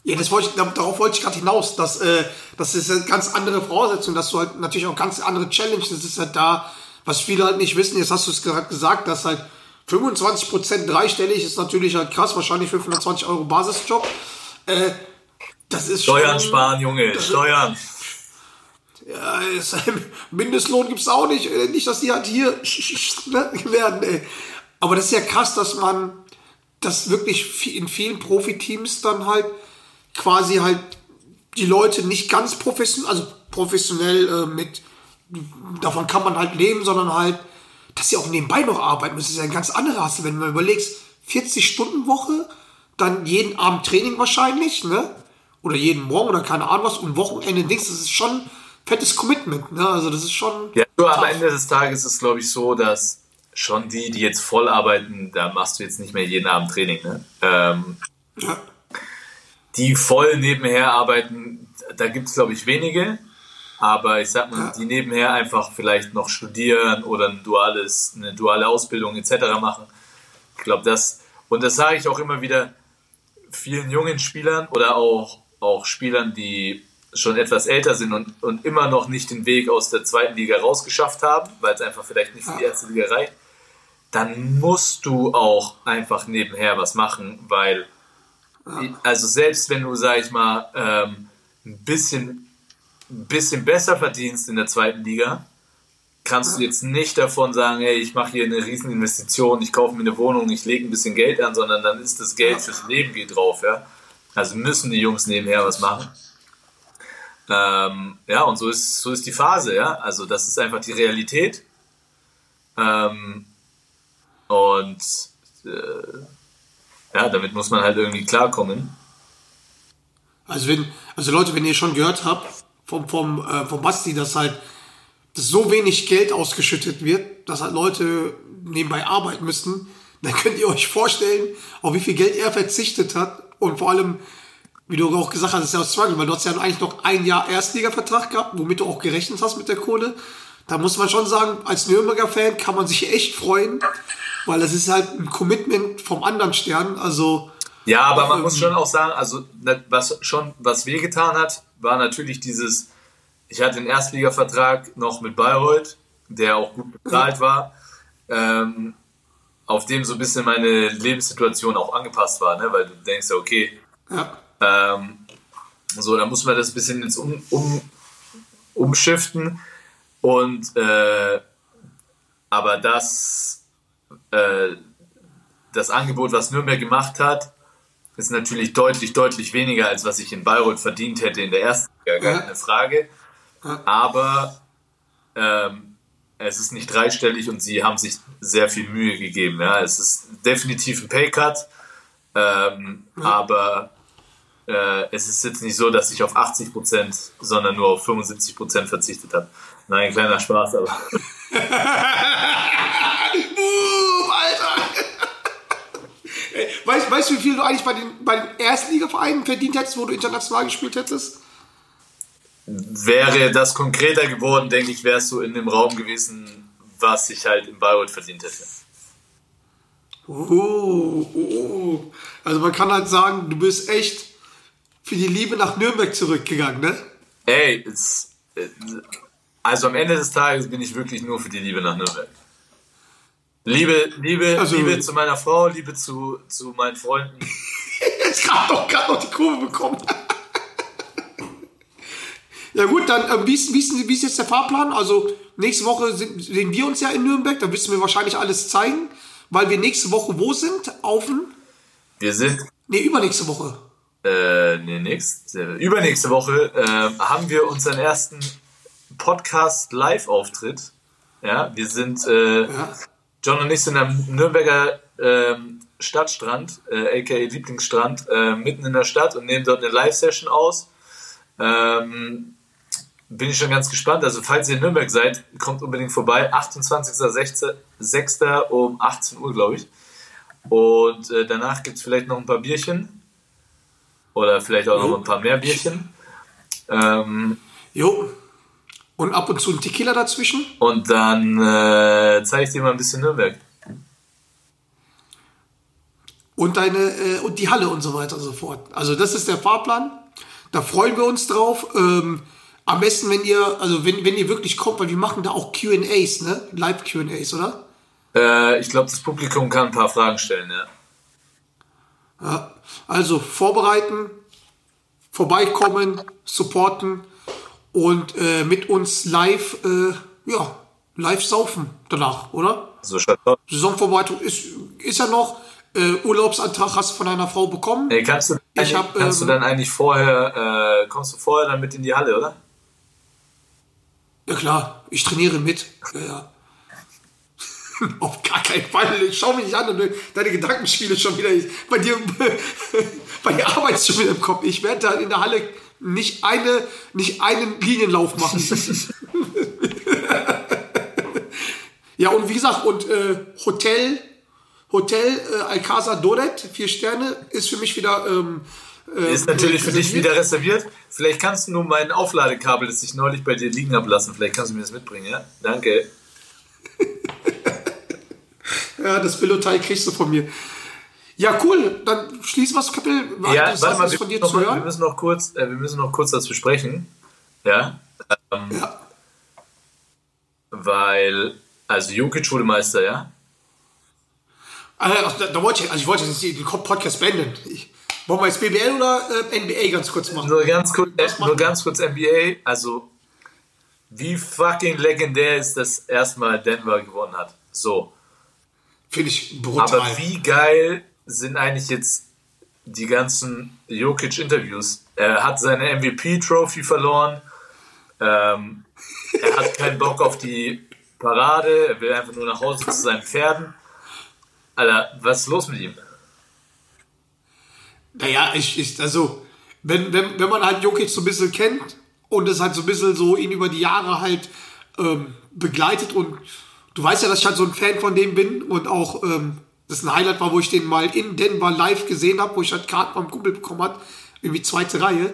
Ja, das wollte ich, darauf wollte ich gerade hinaus. Dass, äh, das ist eine ganz andere Voraussetzung, dass du halt natürlich auch ganz andere Challenge. Das ist halt da, was viele halt nicht wissen. Jetzt hast du es gerade gesagt, dass halt 25% dreistellig ist natürlich halt krass. Wahrscheinlich 520 Euro Basisjob. Äh, das ist Steuern schon, sparen, Junge, Steuern. Ja, ist, (laughs) Mindestlohn gibt es auch nicht. Äh, nicht, dass die halt hier (laughs) werden. Ey. Aber das ist ja krass, dass man das wirklich in vielen Profiteams dann halt quasi halt die Leute nicht ganz professionell, also professionell äh, mit, davon kann man halt leben, sondern halt, dass sie auch nebenbei noch arbeiten müssen. Das ist ja eine ganz andere Hasse, wenn du mal überlegst, 40 Stunden Woche, dann jeden Abend Training wahrscheinlich, ne? Oder jeden Morgen oder keine Ahnung was und Wochenende Dings, das ist schon fettes Commitment, ne? Also das ist schon. Ja, nur am Ende des Tages ist es, glaube ich, so, dass schon die, die jetzt voll arbeiten, da machst du jetzt nicht mehr jeden Abend Training. Ne? Ähm, ja. Die voll nebenher arbeiten, da gibt es, glaube ich, wenige. Aber ich sag mal, ja. die nebenher einfach vielleicht noch studieren oder ein duales, eine duale Ausbildung etc. machen. Ich glaube, das, und das sage ich auch immer wieder vielen jungen Spielern oder auch, auch Spielern, die schon etwas älter sind und, und immer noch nicht den Weg aus der zweiten Liga rausgeschafft haben, weil es einfach vielleicht nicht für die erste Liga reicht dann musst du auch einfach nebenher was machen, weil, also selbst wenn du, sag ich mal, ähm, ein bisschen, ein bisschen besser verdienst in der zweiten Liga, kannst du jetzt nicht davon sagen, hey, ich mache hier eine riesen Investition, ich kaufe mir eine Wohnung, ich lege ein bisschen Geld an, sondern dann ist das Geld fürs Leben geht drauf, ja. Also müssen die Jungs nebenher was machen. Ähm, ja, und so ist, so ist die Phase, ja. Also das ist einfach die Realität. Ähm, und äh, ja, damit muss man halt irgendwie klarkommen. Also wenn, also Leute, wenn ihr schon gehört habt vom, vom, äh, vom Basti, dass halt dass so wenig Geld ausgeschüttet wird, dass halt Leute nebenbei arbeiten müssen, (laughs) dann könnt ihr euch vorstellen, auf wie viel Geld er verzichtet hat und vor allem, wie du auch gesagt hast, ist ja auch Struggle, weil du hast ja eigentlich noch ein Jahr Erstliga-Vertrag gehabt, womit du auch gerechnet hast mit der Kohle. Da muss man schon sagen, als Nürnberger Fan kann man sich echt freuen, weil das ist halt ein Commitment vom anderen Stern. Also ja, aber man muss schon auch sagen, also was schon was wehgetan hat, war natürlich dieses. Ich hatte den Erstligavertrag noch mit Bayreuth der auch gut bezahlt war, ähm, auf dem so ein bisschen meine Lebenssituation auch angepasst war, ne? weil du denkst ja, okay, Ja. Ähm, so, da muss man das ein bisschen jetzt um, um, umschiften. Und äh, aber das, äh, das Angebot, was Nürnberg gemacht hat, ist natürlich deutlich, deutlich weniger, als was ich in Bayreuth verdient hätte in der ersten Liga, gar Ja. keine Frage. Aber ähm, es ist nicht dreistellig und sie haben sich sehr viel Mühe gegeben. Ja. Es ist definitiv ein Paycut, ähm, aber äh, es ist jetzt nicht so, dass ich auf 80 Prozent, sondern nur auf 75 Prozent verzichtet habe. Nein, kleiner Spaß, aber (laughs) Boom, Alter! Weißt du, wie viel du eigentlich bei den, bei den Erstligavereinen verdient hättest, wo du international gespielt hättest? wäre das konkreter geworden, denke ich, wärst du in dem Raum gewesen, was ich halt in Bayreuth verdient hätte. Oh, oh, oh. Also man kann halt sagen, du bist echt für die Liebe nach Nürnberg zurückgegangen, ne? Ey, es, äh, also am Ende des Tages bin ich wirklich nur für die Liebe nach Nürnberg. Liebe, Liebe, Also- Liebe zu meiner Frau, Liebe zu, zu meinen Freunden. (laughs) Jetzt gerade noch, grad noch die Kurve bekommen. (laughs) ja gut, dann äh, wie, ist, wie, ist, wie ist jetzt der Fahrplan? Also nächste Woche sind, sehen wir uns ja in Nürnberg, da wirst du mir wahrscheinlich alles zeigen, weil wir nächste Woche wo sind? Auf dem, Wir sind nee, übernächste Woche. Äh, nee, nächst, äh, übernächste Woche äh, haben wir unseren ersten Podcast-Live-Auftritt. Ja, wir sind, äh, Ja. John und ich sind am Nürnberger ähm, Stadtstrand, äh, aka Lieblingsstrand, äh, mitten in der Stadt und nehmen dort eine Live-Session aus. Ähm, bin ich schon ganz gespannt. Also, falls ihr in Nürnberg seid, kommt unbedingt vorbei. 28.06. um 18 Uhr, glaube ich. Und äh, danach gibt es vielleicht noch ein paar Bierchen. Oder vielleicht auch noch ein paar mehr Bierchen. Ähm, Jo. Und ab und zu ein Tequila dazwischen. und dann äh, zeige ich dir mal ein bisschen Nürnberg. und deine äh, und die Halle und so weiter und so fort. Also das ist der Fahrplan. Da freuen wir uns drauf. Ähm, am besten, wenn ihr, also wenn, wenn ihr wirklich kommt, weil wir machen da auch Q&As, ne? Live Q&As, oder? Äh, ich glaube, das Publikum kann ein paar Fragen stellen, ja. Ja. Also vorbereiten, vorbeikommen, supporten und äh, mit uns live, äh, ja, live saufen danach, oder? So schaut's aus. Saisonvorbereitung ist, ist ja noch. Äh, Urlaubsantrag hast du von einer Frau bekommen. Ey, kannst du, Ich hab, kannst du ähm, dann eigentlich vorher, äh, kommst du vorher dann mit in die Halle, oder? Ja klar, ich trainiere mit. Ja, ja. (laughs) Auf gar keinen Fall. Ich schau mich nicht an und deine Gedankenspiele schon wieder. Bei dir, (laughs) bei dir arbeitest du schon wieder im Kopf. Ich werde da in der Halle nicht eine, nicht einen Linienlauf machen. (laughs) ja, und wie gesagt, und äh, Hotel, Hotel äh, Alcázar Doret, vier Sterne, ist für mich wieder. Ähm, äh, Ist natürlich für dich wieder reserviert. Vielleicht kannst du nur mein Aufladekabel, das ich neulich bei dir liegen habe lassen, vielleicht kannst du mir das mitbringen, ja? Danke. Ja, das Billotteil kriegst du von mir. Ja, cool. Dann schließen wir das Kapitel. War Ja, warte mal, das wir, von dir müssen zu noch, wir hören. müssen noch kurz, äh, wir müssen noch kurz dazu sprechen. Ja? Ähm, Ja. Weil, also Jokic wurde Meister, ja? Also, da, da wollte ich, also ich wollte jetzt den Podcast beenden. Ich, wollen wir jetzt BBL oder äh, NBA ganz kurz machen? Nur ganz kurz, äh, nur ganz kurz NBA. Also, wie fucking legendär ist, dass erstmal Denver gewonnen hat. So. Finde ich brutal. Aber wie geil sind eigentlich jetzt die ganzen Jokic-Interviews? Er hat seine MVP-Trophy verloren. Ähm, er hat keinen Bock auf die Parade. Er will einfach nur nach Hause zu seinen Pferden. Alter, was ist los mit ihm? Naja, ich, ich, also, wenn, wenn, wenn man halt Jokic so ein bisschen kennt und es halt so ein bisschen so ihn über die Jahre halt ähm, begleitet und du weißt ja, dass ich halt so ein Fan von dem bin und auch ähm, das ein Highlight war, wo ich den mal in Denver live gesehen habe, wo ich halt Karten vom Kumpel bekommen hat, irgendwie zweite Reihe.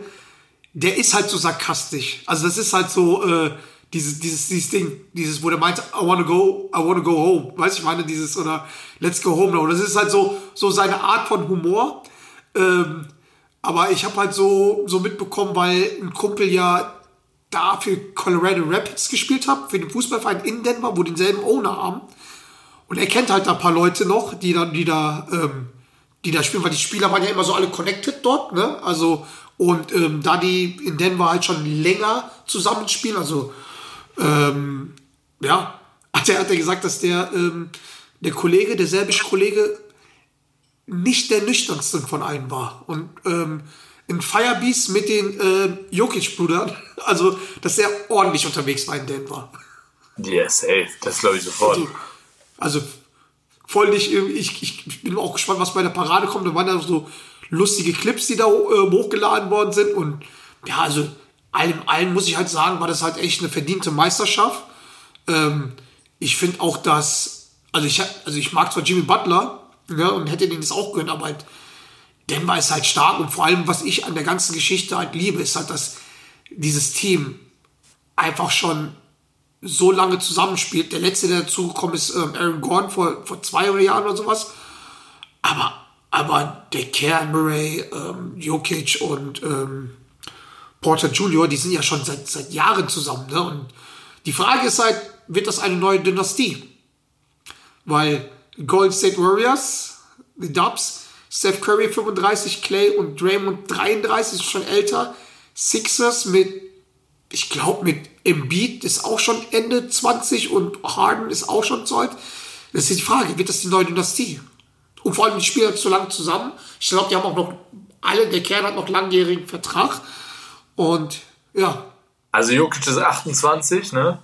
Der ist halt so sarkastisch. Also das ist halt so äh, dieses, dieses, dieses Ding, dieses, wo der meint, I wanna go, I wanna go home. Weißt du, ich meine, dieses oder Let's go home now. Das ist halt so, so seine Art von Humor. Ähm, aber ich habe halt so, so mitbekommen, weil ein Kumpel ja da für Colorado Rapids gespielt habe, für den Fußballverein in Denver, wo denselben Owner haben. Und er kennt halt da ein paar Leute noch, die da, die da, ähm, die da spielen, weil die Spieler waren ja immer so alle connected dort, ne? Also, und ähm, da die in Denver halt schon länger zusammenspielen, also ähm, ja, hat er, hat er gesagt, dass der, ähm, der Kollege, der serbische Kollege, nicht der nüchternste von allen war. Und ähm, in Firebeast mit den äh, Jokic-Brüdern, (laughs) also dass er ordentlich unterwegs war in Denver. Ja, yeah, safe. Das glaube ich sofort. Also, also voll nicht, ich, ich bin auch gespannt, was bei der Parade kommt. Da waren ja so lustige Clips, die da äh, hochgeladen worden sind. Und ja, also allem, allem muss ich halt sagen, war das halt echt eine verdiente Meisterschaft. Ähm, ich finde auch, dass, also ich, also ich mag zwar Jimmy Butler ja, und hätte den das auch gönnt, aber halt, Denver ist halt stark und vor allem, was ich an der ganzen Geschichte halt liebe, ist halt, dass dieses Team einfach schon so lange zusammenspielt. Der letzte, der dazugekommen ist, ähm, Aaron Gordon vor, vor zwei Jahren oder sowas. Aber, aber der Kern Murray, ähm, Jokic und ähm, Porter Junior, die sind ja schon seit, seit Jahren zusammen. Ne? Und die Frage ist halt, wird das eine neue Dynastie? Weil Golden State Warriors, die Dubs, Steph Curry 35, Clay und Draymond 33, ist schon älter. Sixers mit, ich glaube, mit Embiid ist auch schon Ende 20 und Harden ist auch schon alt. Das ist die Frage, wird das die neue Dynastie? Und vor allem, die spielen zu lang zusammen. Ich glaube, die haben auch noch, alle, der Kern hat noch langjährigen Vertrag. Und ja. Also Jokic ist 28, ne?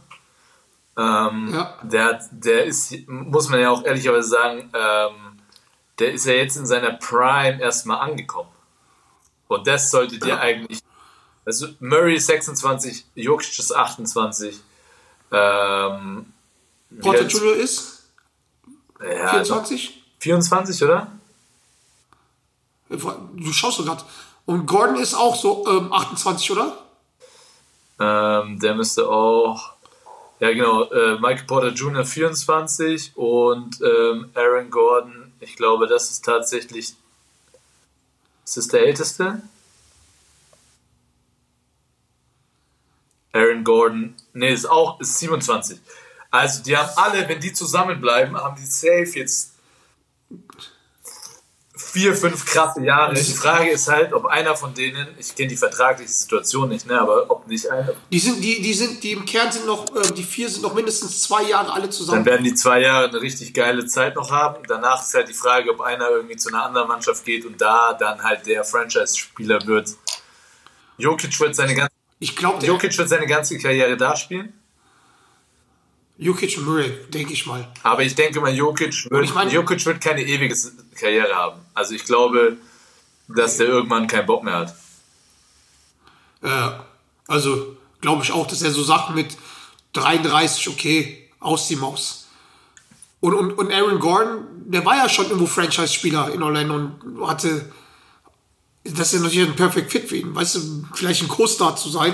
Ähm, ja. der, der ist, muss man ja auch ehrlicherweise sagen, ähm, der ist ja jetzt in seiner Prime erstmal angekommen. Und das sollte dir eigentlich. Also Murray ist 26, Jokic ist 28. Ähm, Porter Junior ist ja, 24? 24, oder? Du schaust so gerade. Und Gordon ist auch so ähm, 28, oder? Ähm, der müsste auch. Ja, genau. Äh, Michael Porter Jr. 24 und ähm, Aaron Gordon, ich glaube, das ist tatsächlich. Ist das der älteste? Aaron Gordon, nee, ist auch ist 27. Also, die haben alle, wenn die zusammenbleiben, haben die safe jetzt vier, fünf krasse Jahre. Die Frage ist halt, ob einer von denen, ich kenne die vertragliche Situation nicht, ne, aber ob nicht einer. Die sind, die, die sind, die im Kern sind noch, äh, die vier sind noch mindestens zwei Jahre alle zusammen. Dann werden die zwei Jahre eine richtig geile Zeit noch haben. Danach ist halt die Frage, ob einer irgendwie zu einer anderen Mannschaft geht und da dann halt der Franchise-Spieler wird. Jokic wird seine ganze, ich glaube, Jokic wird seine ganze Karriere da spielen. Jokic und Murray, denke ich mal. Aber ich denke mal, Jokic wird, ich mein, Jokic wird keine ewige Karriere haben. Also ich glaube, dass der irgendwann keinen Bock mehr hat. Äh, also glaube ich auch, dass er so Sachen mit 33, okay, aus die Maus. Und, und, und Aaron Gordon, der war ja schon irgendwo Franchise-Spieler in Orlando und hatte, das ist ja natürlich ein Perfect Fit für ihn, weißt du, vielleicht ein Co-Star zu sein.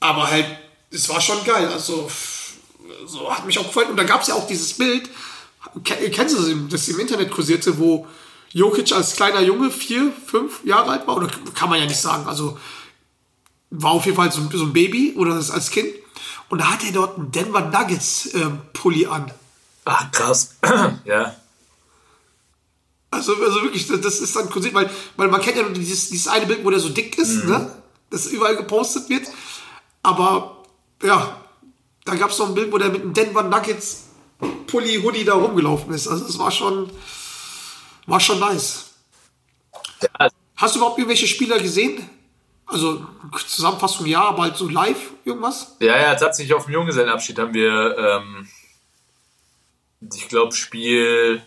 Aber halt, es war schon geil. Also, so hat mich auch gefreut. Und da gab es ja auch dieses Bild, kennst du das, das im Internet kursierte, wo Jokic als kleiner Junge vier, fünf Jahre alt war? Oder kann man ja nicht sagen. Also war auf jeden Fall so, so ein Baby oder als Kind. Und da hat er dort einen Denver Nuggets äh, Pulli an. Ach, krass. (clears throat) ja. Also, also wirklich, das ist dann kursiert, weil, weil man kennt ja dieses, dieses eine Bild, wo der so dick ist, mhm. ne? Das überall gepostet wird. Aber ja, da gab es noch ein Bild, wo der mit einem Denver Nuggets Pulli, Hoodie da rumgelaufen ist. Also es war schon, war schon nice. Ja. Hast du überhaupt irgendwelche Spieler gesehen? Also Zusammenfassung ja, aber halt so live irgendwas? Ja, ja, tatsächlich auf dem Junggesellenabschied haben wir, ähm, ich glaube, Spiel,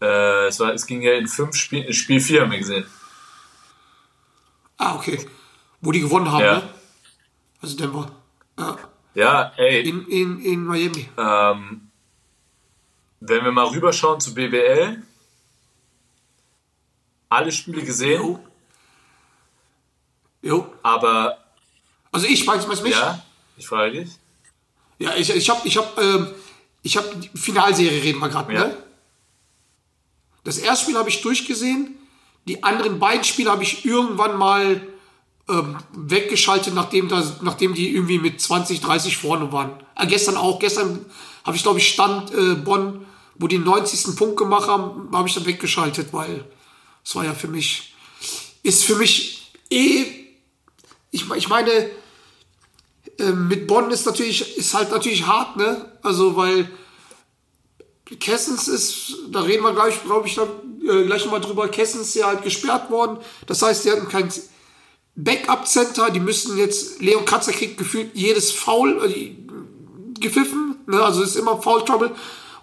äh, es, war, es ging ja in fünf Spielen, Spiel 4 haben wir gesehen. Ah, okay. Wo die gewonnen haben, ja. ne? Also Denver. Ja. Ja, ey. In, in, in Miami. Ähm, wenn wir mal rüberschauen zu BBL, alle Spiele gesehen. Jo. jo. Aber. Also ich weiß, weiß mich. Ja, ich frage dich. Ja, ich, ich habe, ich habe, ähm, ich habe die Finalserie reden wir gerade, ja. ne? Das erste Spiel habe ich durchgesehen. Die anderen beiden Spiele habe ich irgendwann mal ähm, weggeschaltet, nachdem, das, nachdem die irgendwie mit 20, 30 vorne waren. Äh, gestern auch. Gestern habe ich, glaube ich, Stand äh, Bonn, wo die 90. Punkt gemacht haben, habe ich dann weggeschaltet, weil es war ja für mich, ist für mich eh, ich, ich meine, äh, mit Bonn ist natürlich, ist halt natürlich hart, ne? Also, weil Kessens ist, da reden wir gleich, glaube ich, dann, äh, gleich nochmal drüber, Kessens ist ja halt gesperrt worden. Das heißt, die hatten kein Backup-Center, die müssen jetzt, Leon Katzer kriegt gefühlt jedes Foul äh, gepfiffen, ne? also ist immer Foul-Trouble.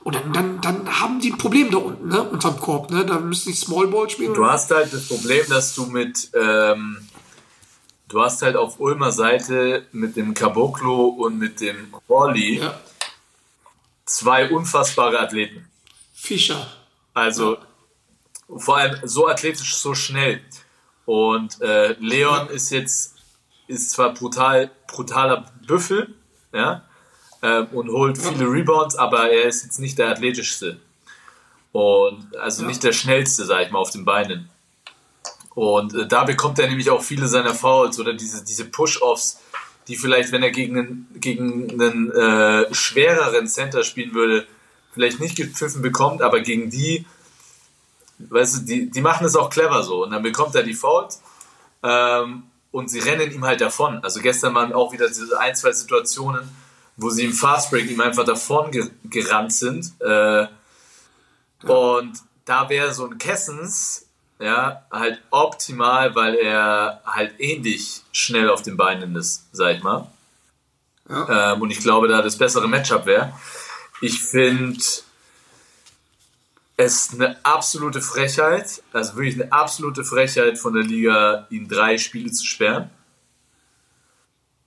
Und dann, dann, dann haben die ein Problem da unten, ne? unterm Korb. Ne? Da müssen die Small Ball spielen. Du hast halt das Problem, dass du mit, ähm, du hast halt auf Ulmer Seite mit dem Caboclo und mit dem Orly ja. zwei unfassbare Athleten. Fischer. Also ja. vor allem so athletisch, so schnell. Und äh, Leon ist jetzt ist zwar brutal brutaler Büffel, ja, äh, und holt viele Rebounds, aber er ist jetzt nicht der athletischste und also ja. nicht der schnellste, sag ich mal, auf den Beinen. Und äh, da bekommt er nämlich auch viele seiner Fouls oder diese diese Push-offs, die vielleicht, wenn er gegen einen gegen einen äh, schwereren Center spielen würde, vielleicht nicht gepfiffen bekommt, aber gegen die weißt du, die, die machen es auch clever so. Und dann bekommt er die Fouls ähm, und sie rennen ihm halt davon. Also gestern waren auch wieder diese ein, zwei Situationen, wo sie im Fastbreak ihm einfach davon ge gerannt sind. Äh, und da wäre so ein Kessens ja, halt optimal, weil er halt ähnlich schnell auf den Beinen ist, sag ich mal. Ja. Ähm, und ich glaube, da das bessere Matchup wäre. Ich finde es eine absolute Frechheit, also wirklich eine absolute Frechheit von der Liga, ihn drei Spiele zu sperren.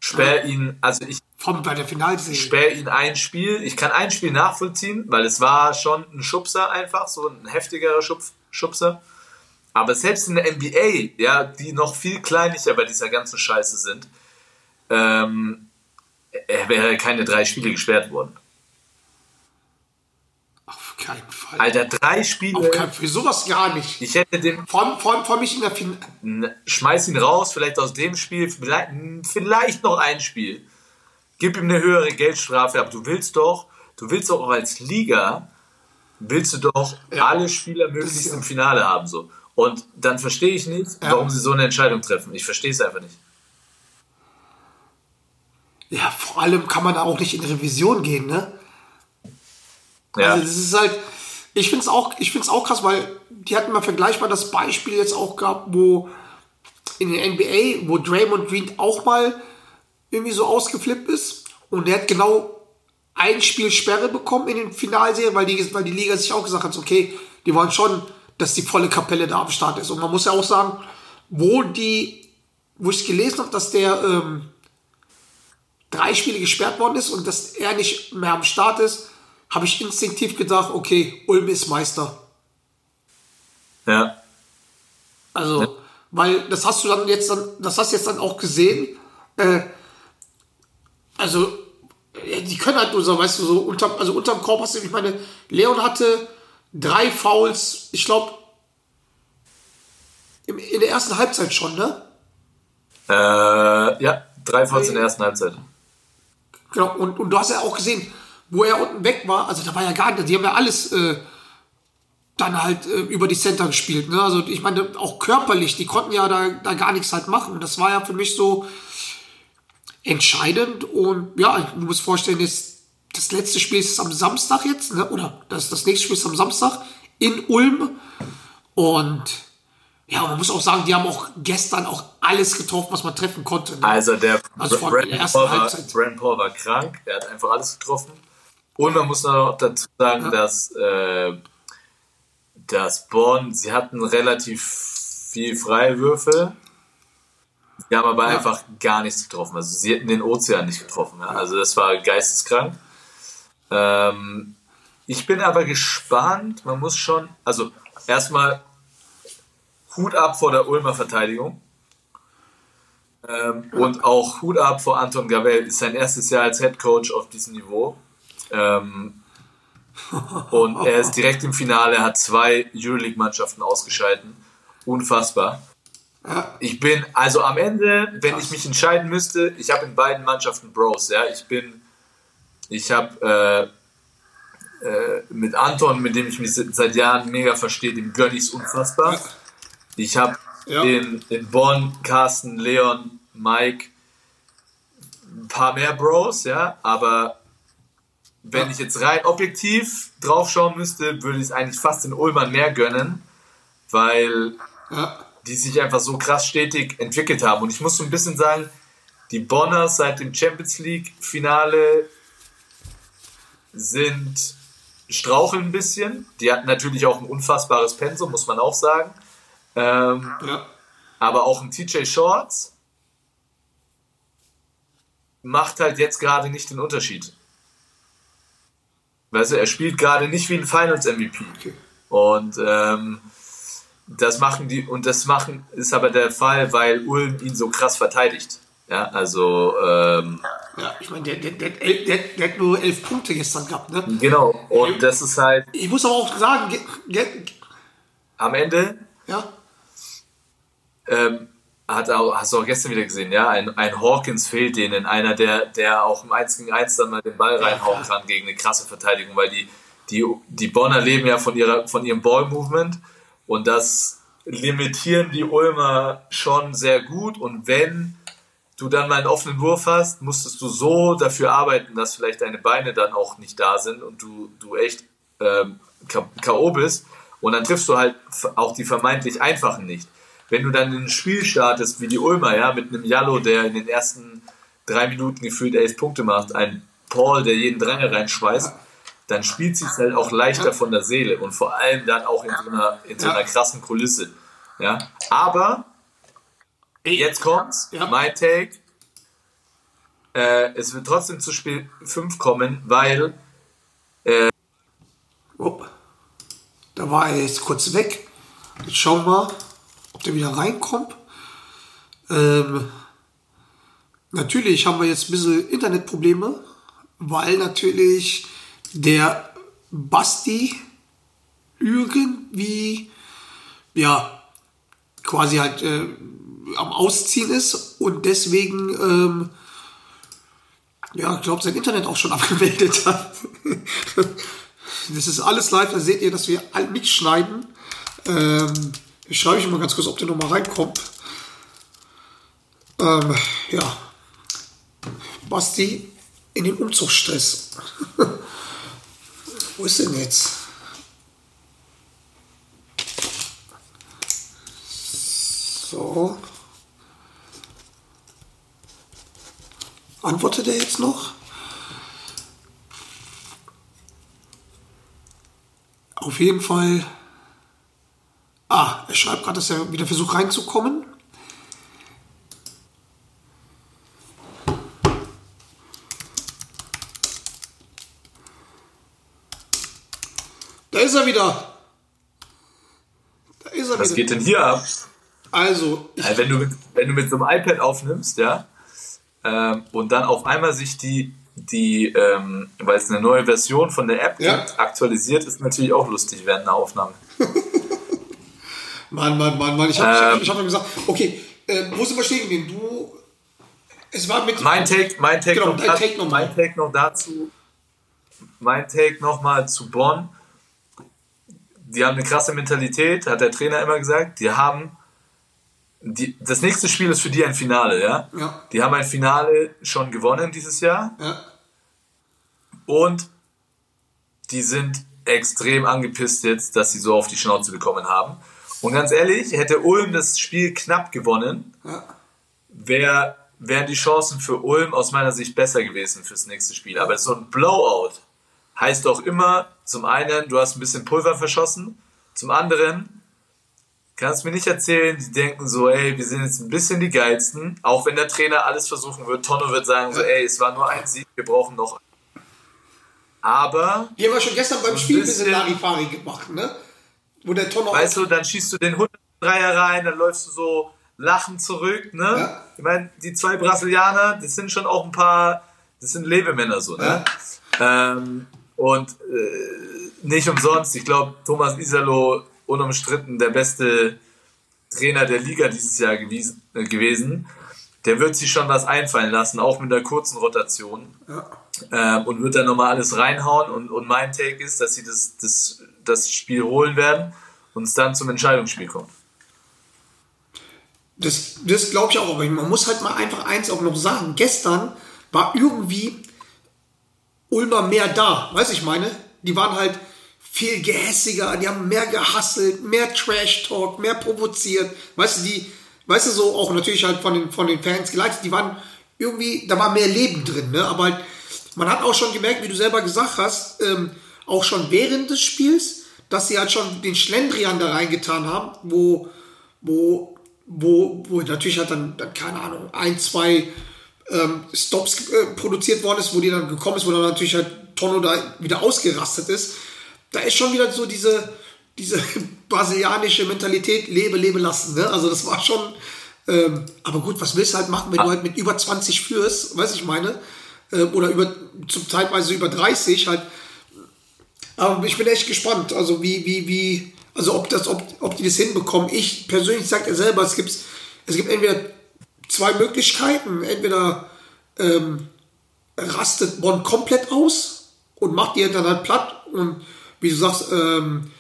Sperr ihn, also ich. Vom, bei der Finalserie. Sperr ihn ein Spiel. Ich kann ein Spiel nachvollziehen, weil es war schon ein Schubser einfach, so ein heftigerer Schubs, Schubser. Aber selbst in der NBA, ja, die noch viel kleinlicher bei dieser ganzen Scheiße sind, ähm, er wäre keine drei Spiele gesperrt worden keinen Fall. Alter, drei Spiele. Auf keinen Fall. Für sowas gar nicht. Ich hätte den. Vor, vor, vor mich in der Fin Schmeiß ihn raus, vielleicht aus dem Spiel, vielleicht, vielleicht noch ein Spiel. Gib ihm eine höhere Geldstrafe, aber du willst doch, du willst doch auch als Liga, willst du doch ja. alle Spieler möglichst ja. im Finale haben. so. Und dann verstehe ich nicht, ja. warum sie so eine Entscheidung treffen. Ich verstehe es einfach nicht. Ja, vor allem kann man da auch nicht in Revision gehen, ne? Ja. Also das ist halt, ich finde es auch, auch krass, weil die hatten mal vergleichbar das Beispiel jetzt auch gehabt, wo in der NBA, wo Draymond Green auch mal irgendwie so ausgeflippt ist und der hat genau ein Spiel Sperre bekommen in den Finalserien, weil die, weil die Liga sich auch gesagt hat, okay, die wollen schon, dass die volle Kapelle da am Start ist. Und man muss ja auch sagen, wo die, wo ich gelesen habe, dass der ähm, drei Spiele gesperrt worden ist und dass er nicht mehr am Start ist, habe ich instinktiv gedacht, okay, Ulm ist Meister. Ja. Also, ja. weil das hast du dann jetzt dann, das hast du jetzt dann auch gesehen. Äh, also, die können halt nur so, weißt du, so unter, also unterm Korb hast du, ich meine, Leon hatte drei Fouls, ich glaube, in der ersten Halbzeit schon, ne? Äh, ja, drei Fouls in der ersten Halbzeit. Genau, und, und du hast ja auch gesehen, wo er unten weg war, also da war ja gar nicht, die haben ja alles äh, dann halt äh, über die Center gespielt. Ne? Also ich meine, auch körperlich, die konnten ja da, da gar nichts halt machen. Das war ja für mich so entscheidend. Und ja, du musst vorstellen, jetzt, das letzte Spiel ist am Samstag jetzt, ne? oder das, das nächste Spiel ist am Samstag in Ulm. Und ja, man muss auch sagen, die haben auch gestern auch alles getroffen, was man treffen konnte. Ne? Also der also Brand, Paul war, Brand Paul war krank, er hat einfach alles getroffen. Und man muss noch dazu sagen, ja. dass, äh, dass Bonn, sie hatten relativ viel Freiwürfe. Sie haben aber ja. einfach gar nichts getroffen. Also sie hätten den Ozean nicht getroffen. Ja? Also das war geisteskrank. Ähm, ich bin aber gespannt. Man muss schon, also erstmal Hut ab vor der Ulmer Verteidigung. Ähm, und auch Hut ab vor Anton Gavel. Ist sein erstes Jahr als Head Coach auf diesem Niveau. Ähm, und er ist direkt im Finale, hat zwei Euroleague-Mannschaften ausgeschalten. Unfassbar. Ich bin, also am Ende, wenn ich mich entscheiden müsste, ich habe in beiden Mannschaften Bros, ja. Ich bin, ich habe äh, äh, mit Anton, mit dem ich mich seit Jahren mega verstehe, dem gönne ich unfassbar. Ich habe Ja. in, in Bonn, Carsten, Leon, Mike, ein paar mehr Bros, ja, aber wenn ich jetzt rein objektiv draufschauen müsste, würde ich es eigentlich fast den Ulmern mehr gönnen, weil Ja. die sich einfach so krass stetig entwickelt haben. Und ich muss so ein bisschen sagen, die Bonner seit dem Champions League Finale sind straucheln ein bisschen. Die hatten natürlich auch ein unfassbares Pensum, muss man auch sagen. Ähm, Ja. aber auch ein TJ Shorts macht halt jetzt gerade nicht den Unterschied. Weißt du, er spielt gerade nicht wie ein Finals MVP. Okay. Und ähm, das machen die, und das machen ist aber der Fall, weil Ulm ihn so krass verteidigt. Ja, also ähm, Ja, ich meine, der, der, der, der, hat nur elf Punkte gestern gehabt, ne? genau. Und das ist halt Ich muss aber auch sagen, ge, ge, am Ende ja, ähm, hat auch, hast du auch gestern wieder gesehen, ja, ein, ein Hawkins fehlt denen, einer, der, der auch im 1 gegen 1 dann mal den Ball reinhauen kann gegen eine krasse Verteidigung, weil die, die, die Bonner leben ja von, ihrer, von ihrem Ball-Movement. Und das limitieren die Ulmer schon sehr gut. Und wenn du dann mal einen offenen Wurf hast, musstest du so dafür arbeiten, dass vielleicht deine Beine dann auch nicht da sind und du, du echt ähm, K.O. bist. Und dann triffst du halt auch die vermeintlich einfachen nicht. Wenn du dann ein Spiel startest wie die Ulmer, ja, mit einem Jallo, der in den ersten drei Minuten gefühlt elf Punkte macht, ein Paul, der jeden Dreier reinschweißt, dann spielt sich halt auch leichter von der Seele und vor allem dann auch in so einer, in so einer krassen Kulisse. Ja, aber jetzt kommt's, Ja. mein Take. Äh, es wird trotzdem zu Spiel 5 kommen, weil oh, da war er jetzt kurz weg. Jetzt schauen wir, ob der wieder reinkommt. Ähm, natürlich haben wir jetzt ein bisschen Internetprobleme, weil natürlich der Basti irgendwie, ja, quasi halt äh, am Ausziehen ist und deswegen, ähm, ja, ich glaube, sein Internet auch schon (laughs) abgemeldet hat. das ist alles live, da seht ihr, dass wir all mitschneiden. Ähm, ich schreibe ich mal ganz kurz, ob der nochmal reinkommt. Ähm, ja. Basti in den Umzugsstress. (laughs) Wo ist denn jetzt? So. Antwortet er jetzt noch? Auf jeden Fall. Ah, er schreibt gerade, dass er wieder versucht reinzukommen. Da ist er wieder. Da ist er was wieder. geht denn hier ab? Also, ich, Ja, wenn, du mit, wenn du mit so einem iPad aufnimmst, ja, ähm, und dann auf einmal sich die, die ähm, weil es eine neue Version von der App Ja. gibt, aktualisiert, ist natürlich auch lustig während einer Aufnahme. (laughs) Mann, Mann, Mann, Mann. Ich habe ich hab, Ähm. ich hab doch gesagt, okay, äh, wo sind wir stehen geblieben? Du. Es war mit. Mein Take, mein Take, Genau, noch, dein Take noch mal. mein Take noch dazu, mein Take nochmal zu Bonn. Die haben eine krasse Mentalität, hat der Trainer immer gesagt. Die haben, die, das nächste Spiel ist für die ein Finale, ja? Ja. Die haben ein Finale schon gewonnen dieses Jahr. Ja, Und die sind extrem angepisst jetzt, dass sie so auf die Schnauze bekommen haben. Und ganz ehrlich, hätte Ulm das Spiel knapp gewonnen, ja. wär, wären die Chancen für Ulm aus meiner Sicht besser gewesen fürs nächste Spiel. Aber so ein Blowout heißt doch immer, zum einen, du hast ein bisschen Pulver verschossen, zum anderen kannst mir nicht erzählen, die denken so, ey, wir sind jetzt ein bisschen die geilsten, auch wenn der Trainer alles versuchen wird. Tonno wird sagen so, ey, es war nur ein Sieg, wir brauchen noch. Aber Die haben wir schon gestern beim Spiel ein bisschen bisschen- Larifari gemacht, ne? Wo der Tonner Weißt du, dann schießt du den 103er rein, dann läufst du so lachend zurück, ne? Ja. Ich meine, die zwei Brasilianer, das sind schon auch ein paar, das sind Lebemänner so, ne? Ähm, und äh, nicht umsonst, ich glaube, Thomas Isalo unumstritten der beste Trainer der Liga dieses Jahr gewiesen, äh, gewesen. Der wird sich schon was einfallen lassen, auch mit der kurzen Rotation. Ja. Ähm, und wird dann nochmal alles reinhauen. Und, und mein Take ist, dass sie das, das, das Spiel holen werden und es dann zum Entscheidungsspiel kommt. Das, das glaube ich auch, aber man muss halt mal einfach eins auch noch sagen. Gestern war irgendwie Ulmer mehr da, weiß ich meine? Die waren halt viel gehässiger, die haben mehr gehasselt, mehr Trash-Talk, mehr provoziert. Weißt du, die, weißt du, so auch natürlich halt von den, von den Fans geleitet, die waren irgendwie, da war mehr Leben drin, ne? Aber halt, man hat auch schon gemerkt, wie du selber gesagt hast, ähm, auch schon während des Spiels, dass sie halt schon den Schlendrian da reingetan haben, wo, wo, wo, wo natürlich halt dann, dann keine Ahnung, ein, zwei ähm, Stops äh, produziert worden ist, wo die dann gekommen ist, wo dann natürlich halt Tono da wieder ausgerastet ist. Da ist schon wieder so diese, diese (laughs) brasilianische Mentalität, lebe, lebe lassen. Ne? Also das war schon, ähm, aber gut, was willst du halt machen, wenn ah. du halt mit über 20 führst, weiß ich meine, äh, oder über, zum Zeitweise über 30 halt. Aber ich bin echt gespannt, also wie, wie, wie, also ob das, ob, ob die das hinbekommen. Ich persönlich sage ja selber, es gibt, es gibt entweder zwei Möglichkeiten. Entweder ähm, rastet Bonn komplett aus und macht die dann halt platt. Und wie du sagst, ähm,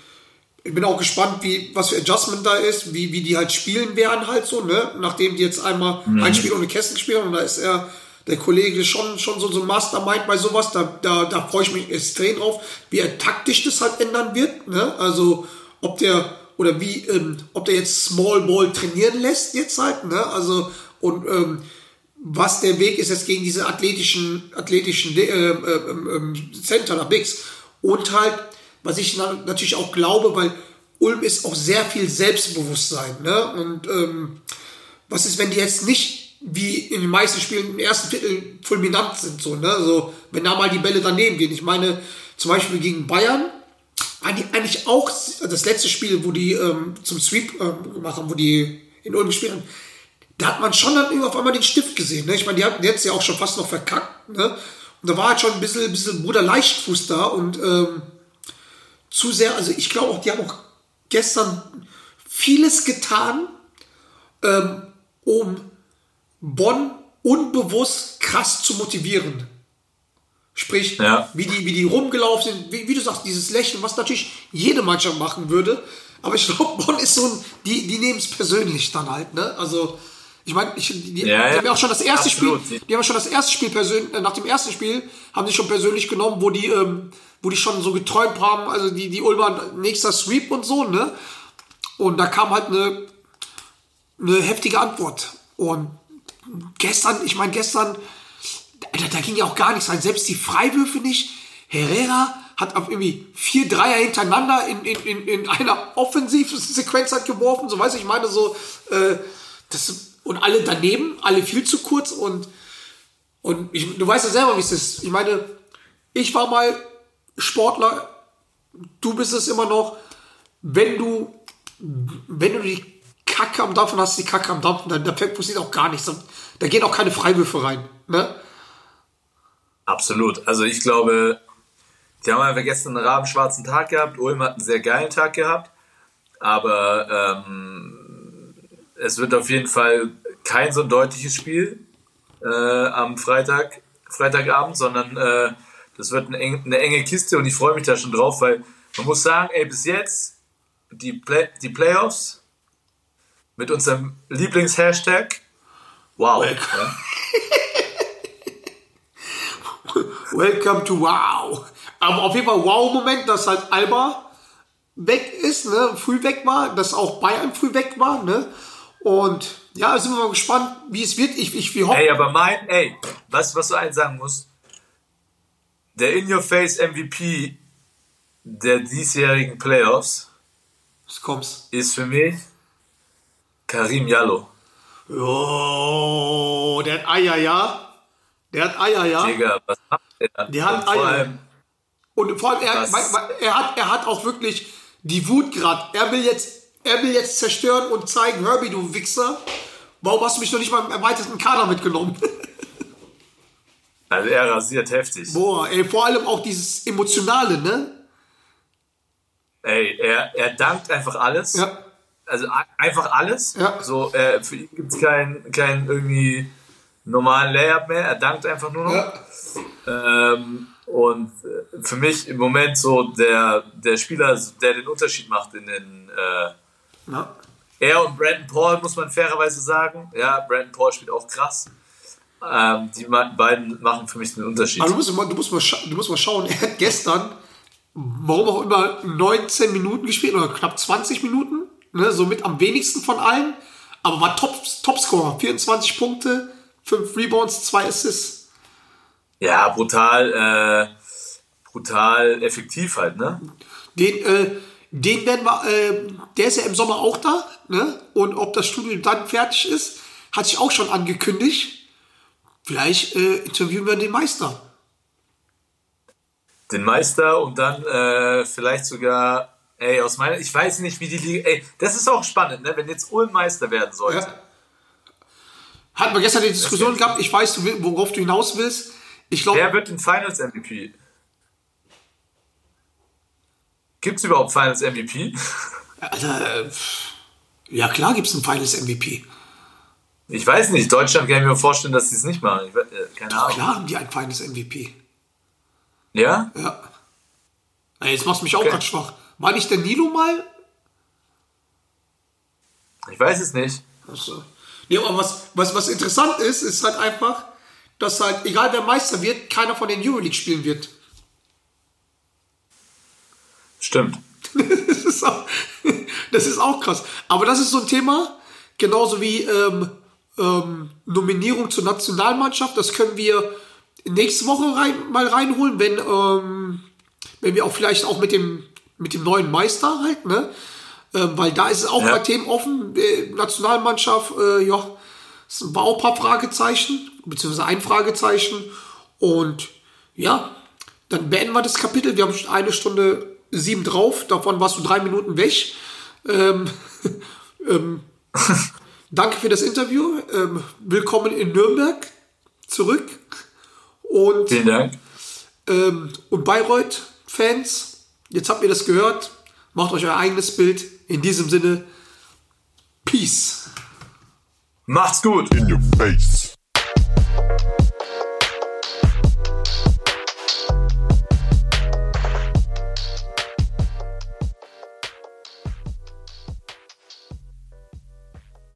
ich bin auch gespannt, wie, was für Adjustment da ist, wie, wie die halt spielen werden halt so, ne? Nachdem die jetzt einmal mhm. ein Spiel ohne Kästen spielen und da ist er, der Kollege schon, schon so, so ein Mastermind bei sowas, da, da, da freue ich mich extrem drauf, wie er taktisch das halt ändern wird, ne? Also, ob der, oder wie, ähm, ob der jetzt Small Ball trainieren lässt jetzt halt, ne? Also, und ähm, was der Weg ist jetzt gegen diese athletischen, athletischen äh, äh, äh, Center nach Bigs. Und halt, was ich natürlich auch glaube, weil Ulm ist auch sehr viel Selbstbewusstsein. Ne? Und ähm, was ist, wenn die jetzt nicht wie in den meisten Spielen im ersten Viertel fulminant sind, so, ne? Also, wenn da mal die Bälle daneben gehen. Ich meine, zum Beispiel gegen Bayern, eigentlich auch das letzte Spiel, wo die ähm, zum Sweep ähm, gemacht haben, wo die in Ulm gespielt haben, da hat man schon dann auf einmal den Stift gesehen. Ne? Ich meine, die hatten jetzt ja auch schon fast noch verkackt. Ne? Und da war halt schon ein bisschen, bisschen Bruder Leichtfuß da und ähm, zu sehr, also ich glaube auch, die haben auch gestern vieles getan, ähm, um Bonn unbewusst krass zu motivieren. Sprich, ja. wie, die, wie die rumgelaufen sind, wie, wie, du sagst, dieses Lächeln, was natürlich jede Mannschaft machen würde. Aber ich glaube, (laughs) Bonn ist so ein, die, die nehmen es persönlich dann halt, ne? Also, ich meine, ich, die, die, ja, die haben ja auch schon das erste absolut. Spiel, die haben schon das erste Spiel persönlich, äh, nach dem ersten Spiel haben sie schon persönlich genommen, wo die, ähm, wo die schon so geträumt haben, also die, die Ulmer nächster Sweep und so, ne? Und da kam halt eine, eine heftige Antwort. Und gestern, ich meine, gestern, da, da ging ja auch gar nichts rein, selbst die Freiwürfe nicht. Herrera hat auf irgendwie vier Dreier hintereinander in, in, in, in einer Offensivsequenz (laughs) hat geworfen, so weiß ich, meine so, äh, das und alle daneben, alle viel zu kurz und, und ich, du weißt ja selber, wie es ist. Ich meine, ich war mal Sportler, du bist es immer noch, wenn du, wenn du die Kacke am Dampfen hast, die Kacke am Dampfen, dann da passiert auch gar nichts. Da gehen auch keine Freiwürfe rein. Ne? Absolut. Also ich glaube, die haben einfach gestern einen rabenschwarzen Tag gehabt. Ulm hat einen sehr geilen Tag gehabt. Aber ähm, es wird auf jeden Fall kein so deutliches Spiel äh, am Freitag, Freitagabend, sondern äh, das wird eine, eng, eine, enge Kiste und ich freue mich da schon drauf, weil man muss sagen, ey, bis jetzt die, Play die Playoffs mit unserem Lieblingshashtag, wow. Welcome. (laughs) Welcome to wow. Aber auf jeden Fall Wow-Moment, dass halt Alba weg ist, ne, früh weg war, dass auch Bayern früh weg war, ne? Und ja, sind wir mal gespannt, wie es wird. Ich, ich, wir hoffen. Ey, aber mein, ey, was, was du eins sagen musst, der In-Your-Face MVP der diesjährigen Playoffs ist für mich Karim Jallo. Oh, der hat Eier, ja. Der hat Eier, ja. Digga, was macht der? Der hat Eier. Und vor allem, er, er, hat, er hat auch wirklich die Wut gerade. Er will jetzt er will jetzt zerstören und zeigen, Herbie, du Wichser, warum hast du mich noch nicht mal im erweiterten Kader mitgenommen? (laughs) Also er rasiert heftig. Boah, ey, vor allem auch dieses Emotionale, ne? Ey, er, er dankt einfach alles. Ja. Also einfach alles. Ja. So, äh, für ihn gibt es keinen kein irgendwie normalen Layup mehr. Er dankt einfach nur noch. Ja. Ähm, und äh, für mich im Moment so der, der Spieler, der den Unterschied macht in den. Äh, Ja. er und Brandon Paul, muss man fairerweise sagen. Ja, Brandon Paul spielt auch krass. Ähm, die beiden machen für mich den Unterschied. Aber du musst, mal, du, musst mal du musst mal schauen, er hat gestern, warum auch immer, 19 Minuten gespielt oder knapp 20 Minuten, ne, somit am wenigsten von allen, aber war Top, Topscorer, 24 Punkte, 5 Rebounds, 2 Assists. Ja, brutal, äh, brutal effektiv halt, ne? Den, äh, den werden wir, äh, der ist ja im Sommer auch da, ne? Und ob das Studium dann fertig ist, hat sich auch schon angekündigt. Vielleicht äh, interviewen wir den Meister. Den Meister und dann äh, vielleicht sogar, ey, aus meiner, ich weiß nicht, wie die Liga, ey, das ist auch spannend, ne? Wenn jetzt Ulm Meister werden sollte. Ja. Hatten wir gestern die Diskussion gehabt, ich weiß, worauf du hinaus willst. Ich glaube, Wer wird den Finals MVP? Gibt es überhaupt Finals MVP? Alter, äh, ja klar gibt es ein Finals MVP. Ich weiß nicht. Deutschland kann ich mir vorstellen, dass sie es nicht machen. Ich, äh, keine Ahnung. Klar haben die ein Finals MVP. Ja? Ja. Na, jetzt machst du mich auch Okay. gerade schwach. War nicht der Nilo mal? Ich weiß es nicht. Achso. Nee, aber was, was, was interessant ist, ist halt einfach, dass halt, egal wer Meister wird, keiner von den Euroleague spielen wird. Stimmt. (laughs) das, ist auch, das ist auch krass. Aber das ist so ein Thema, genauso wie ähm, ähm, Nominierung zur Nationalmannschaft. Das können wir nächste Woche rein, mal reinholen, wenn, ähm, wenn wir auch vielleicht auch mit dem, mit dem neuen Meister halt, ne? Ähm, weil da ist es auch Ja. bei Themen offen. Äh, Nationalmannschaft, äh, ja, es war auch ein paar Fragezeichen, beziehungsweise ein Fragezeichen. Und ja, dann beenden wir das Kapitel. Wir haben schon eine Stunde sieben drauf. Davon warst du drei Minuten weg. Ähm, (laughs) ähm, (laughs) danke für das Interview. Ähm, willkommen in Nürnberg zurück. Und, Vielen Dank. ähm, und Bayreuth-Fans, jetzt habt ihr das gehört. Macht euch euer eigenes Bild. In diesem Sinne, Peace. Macht's gut. in your face.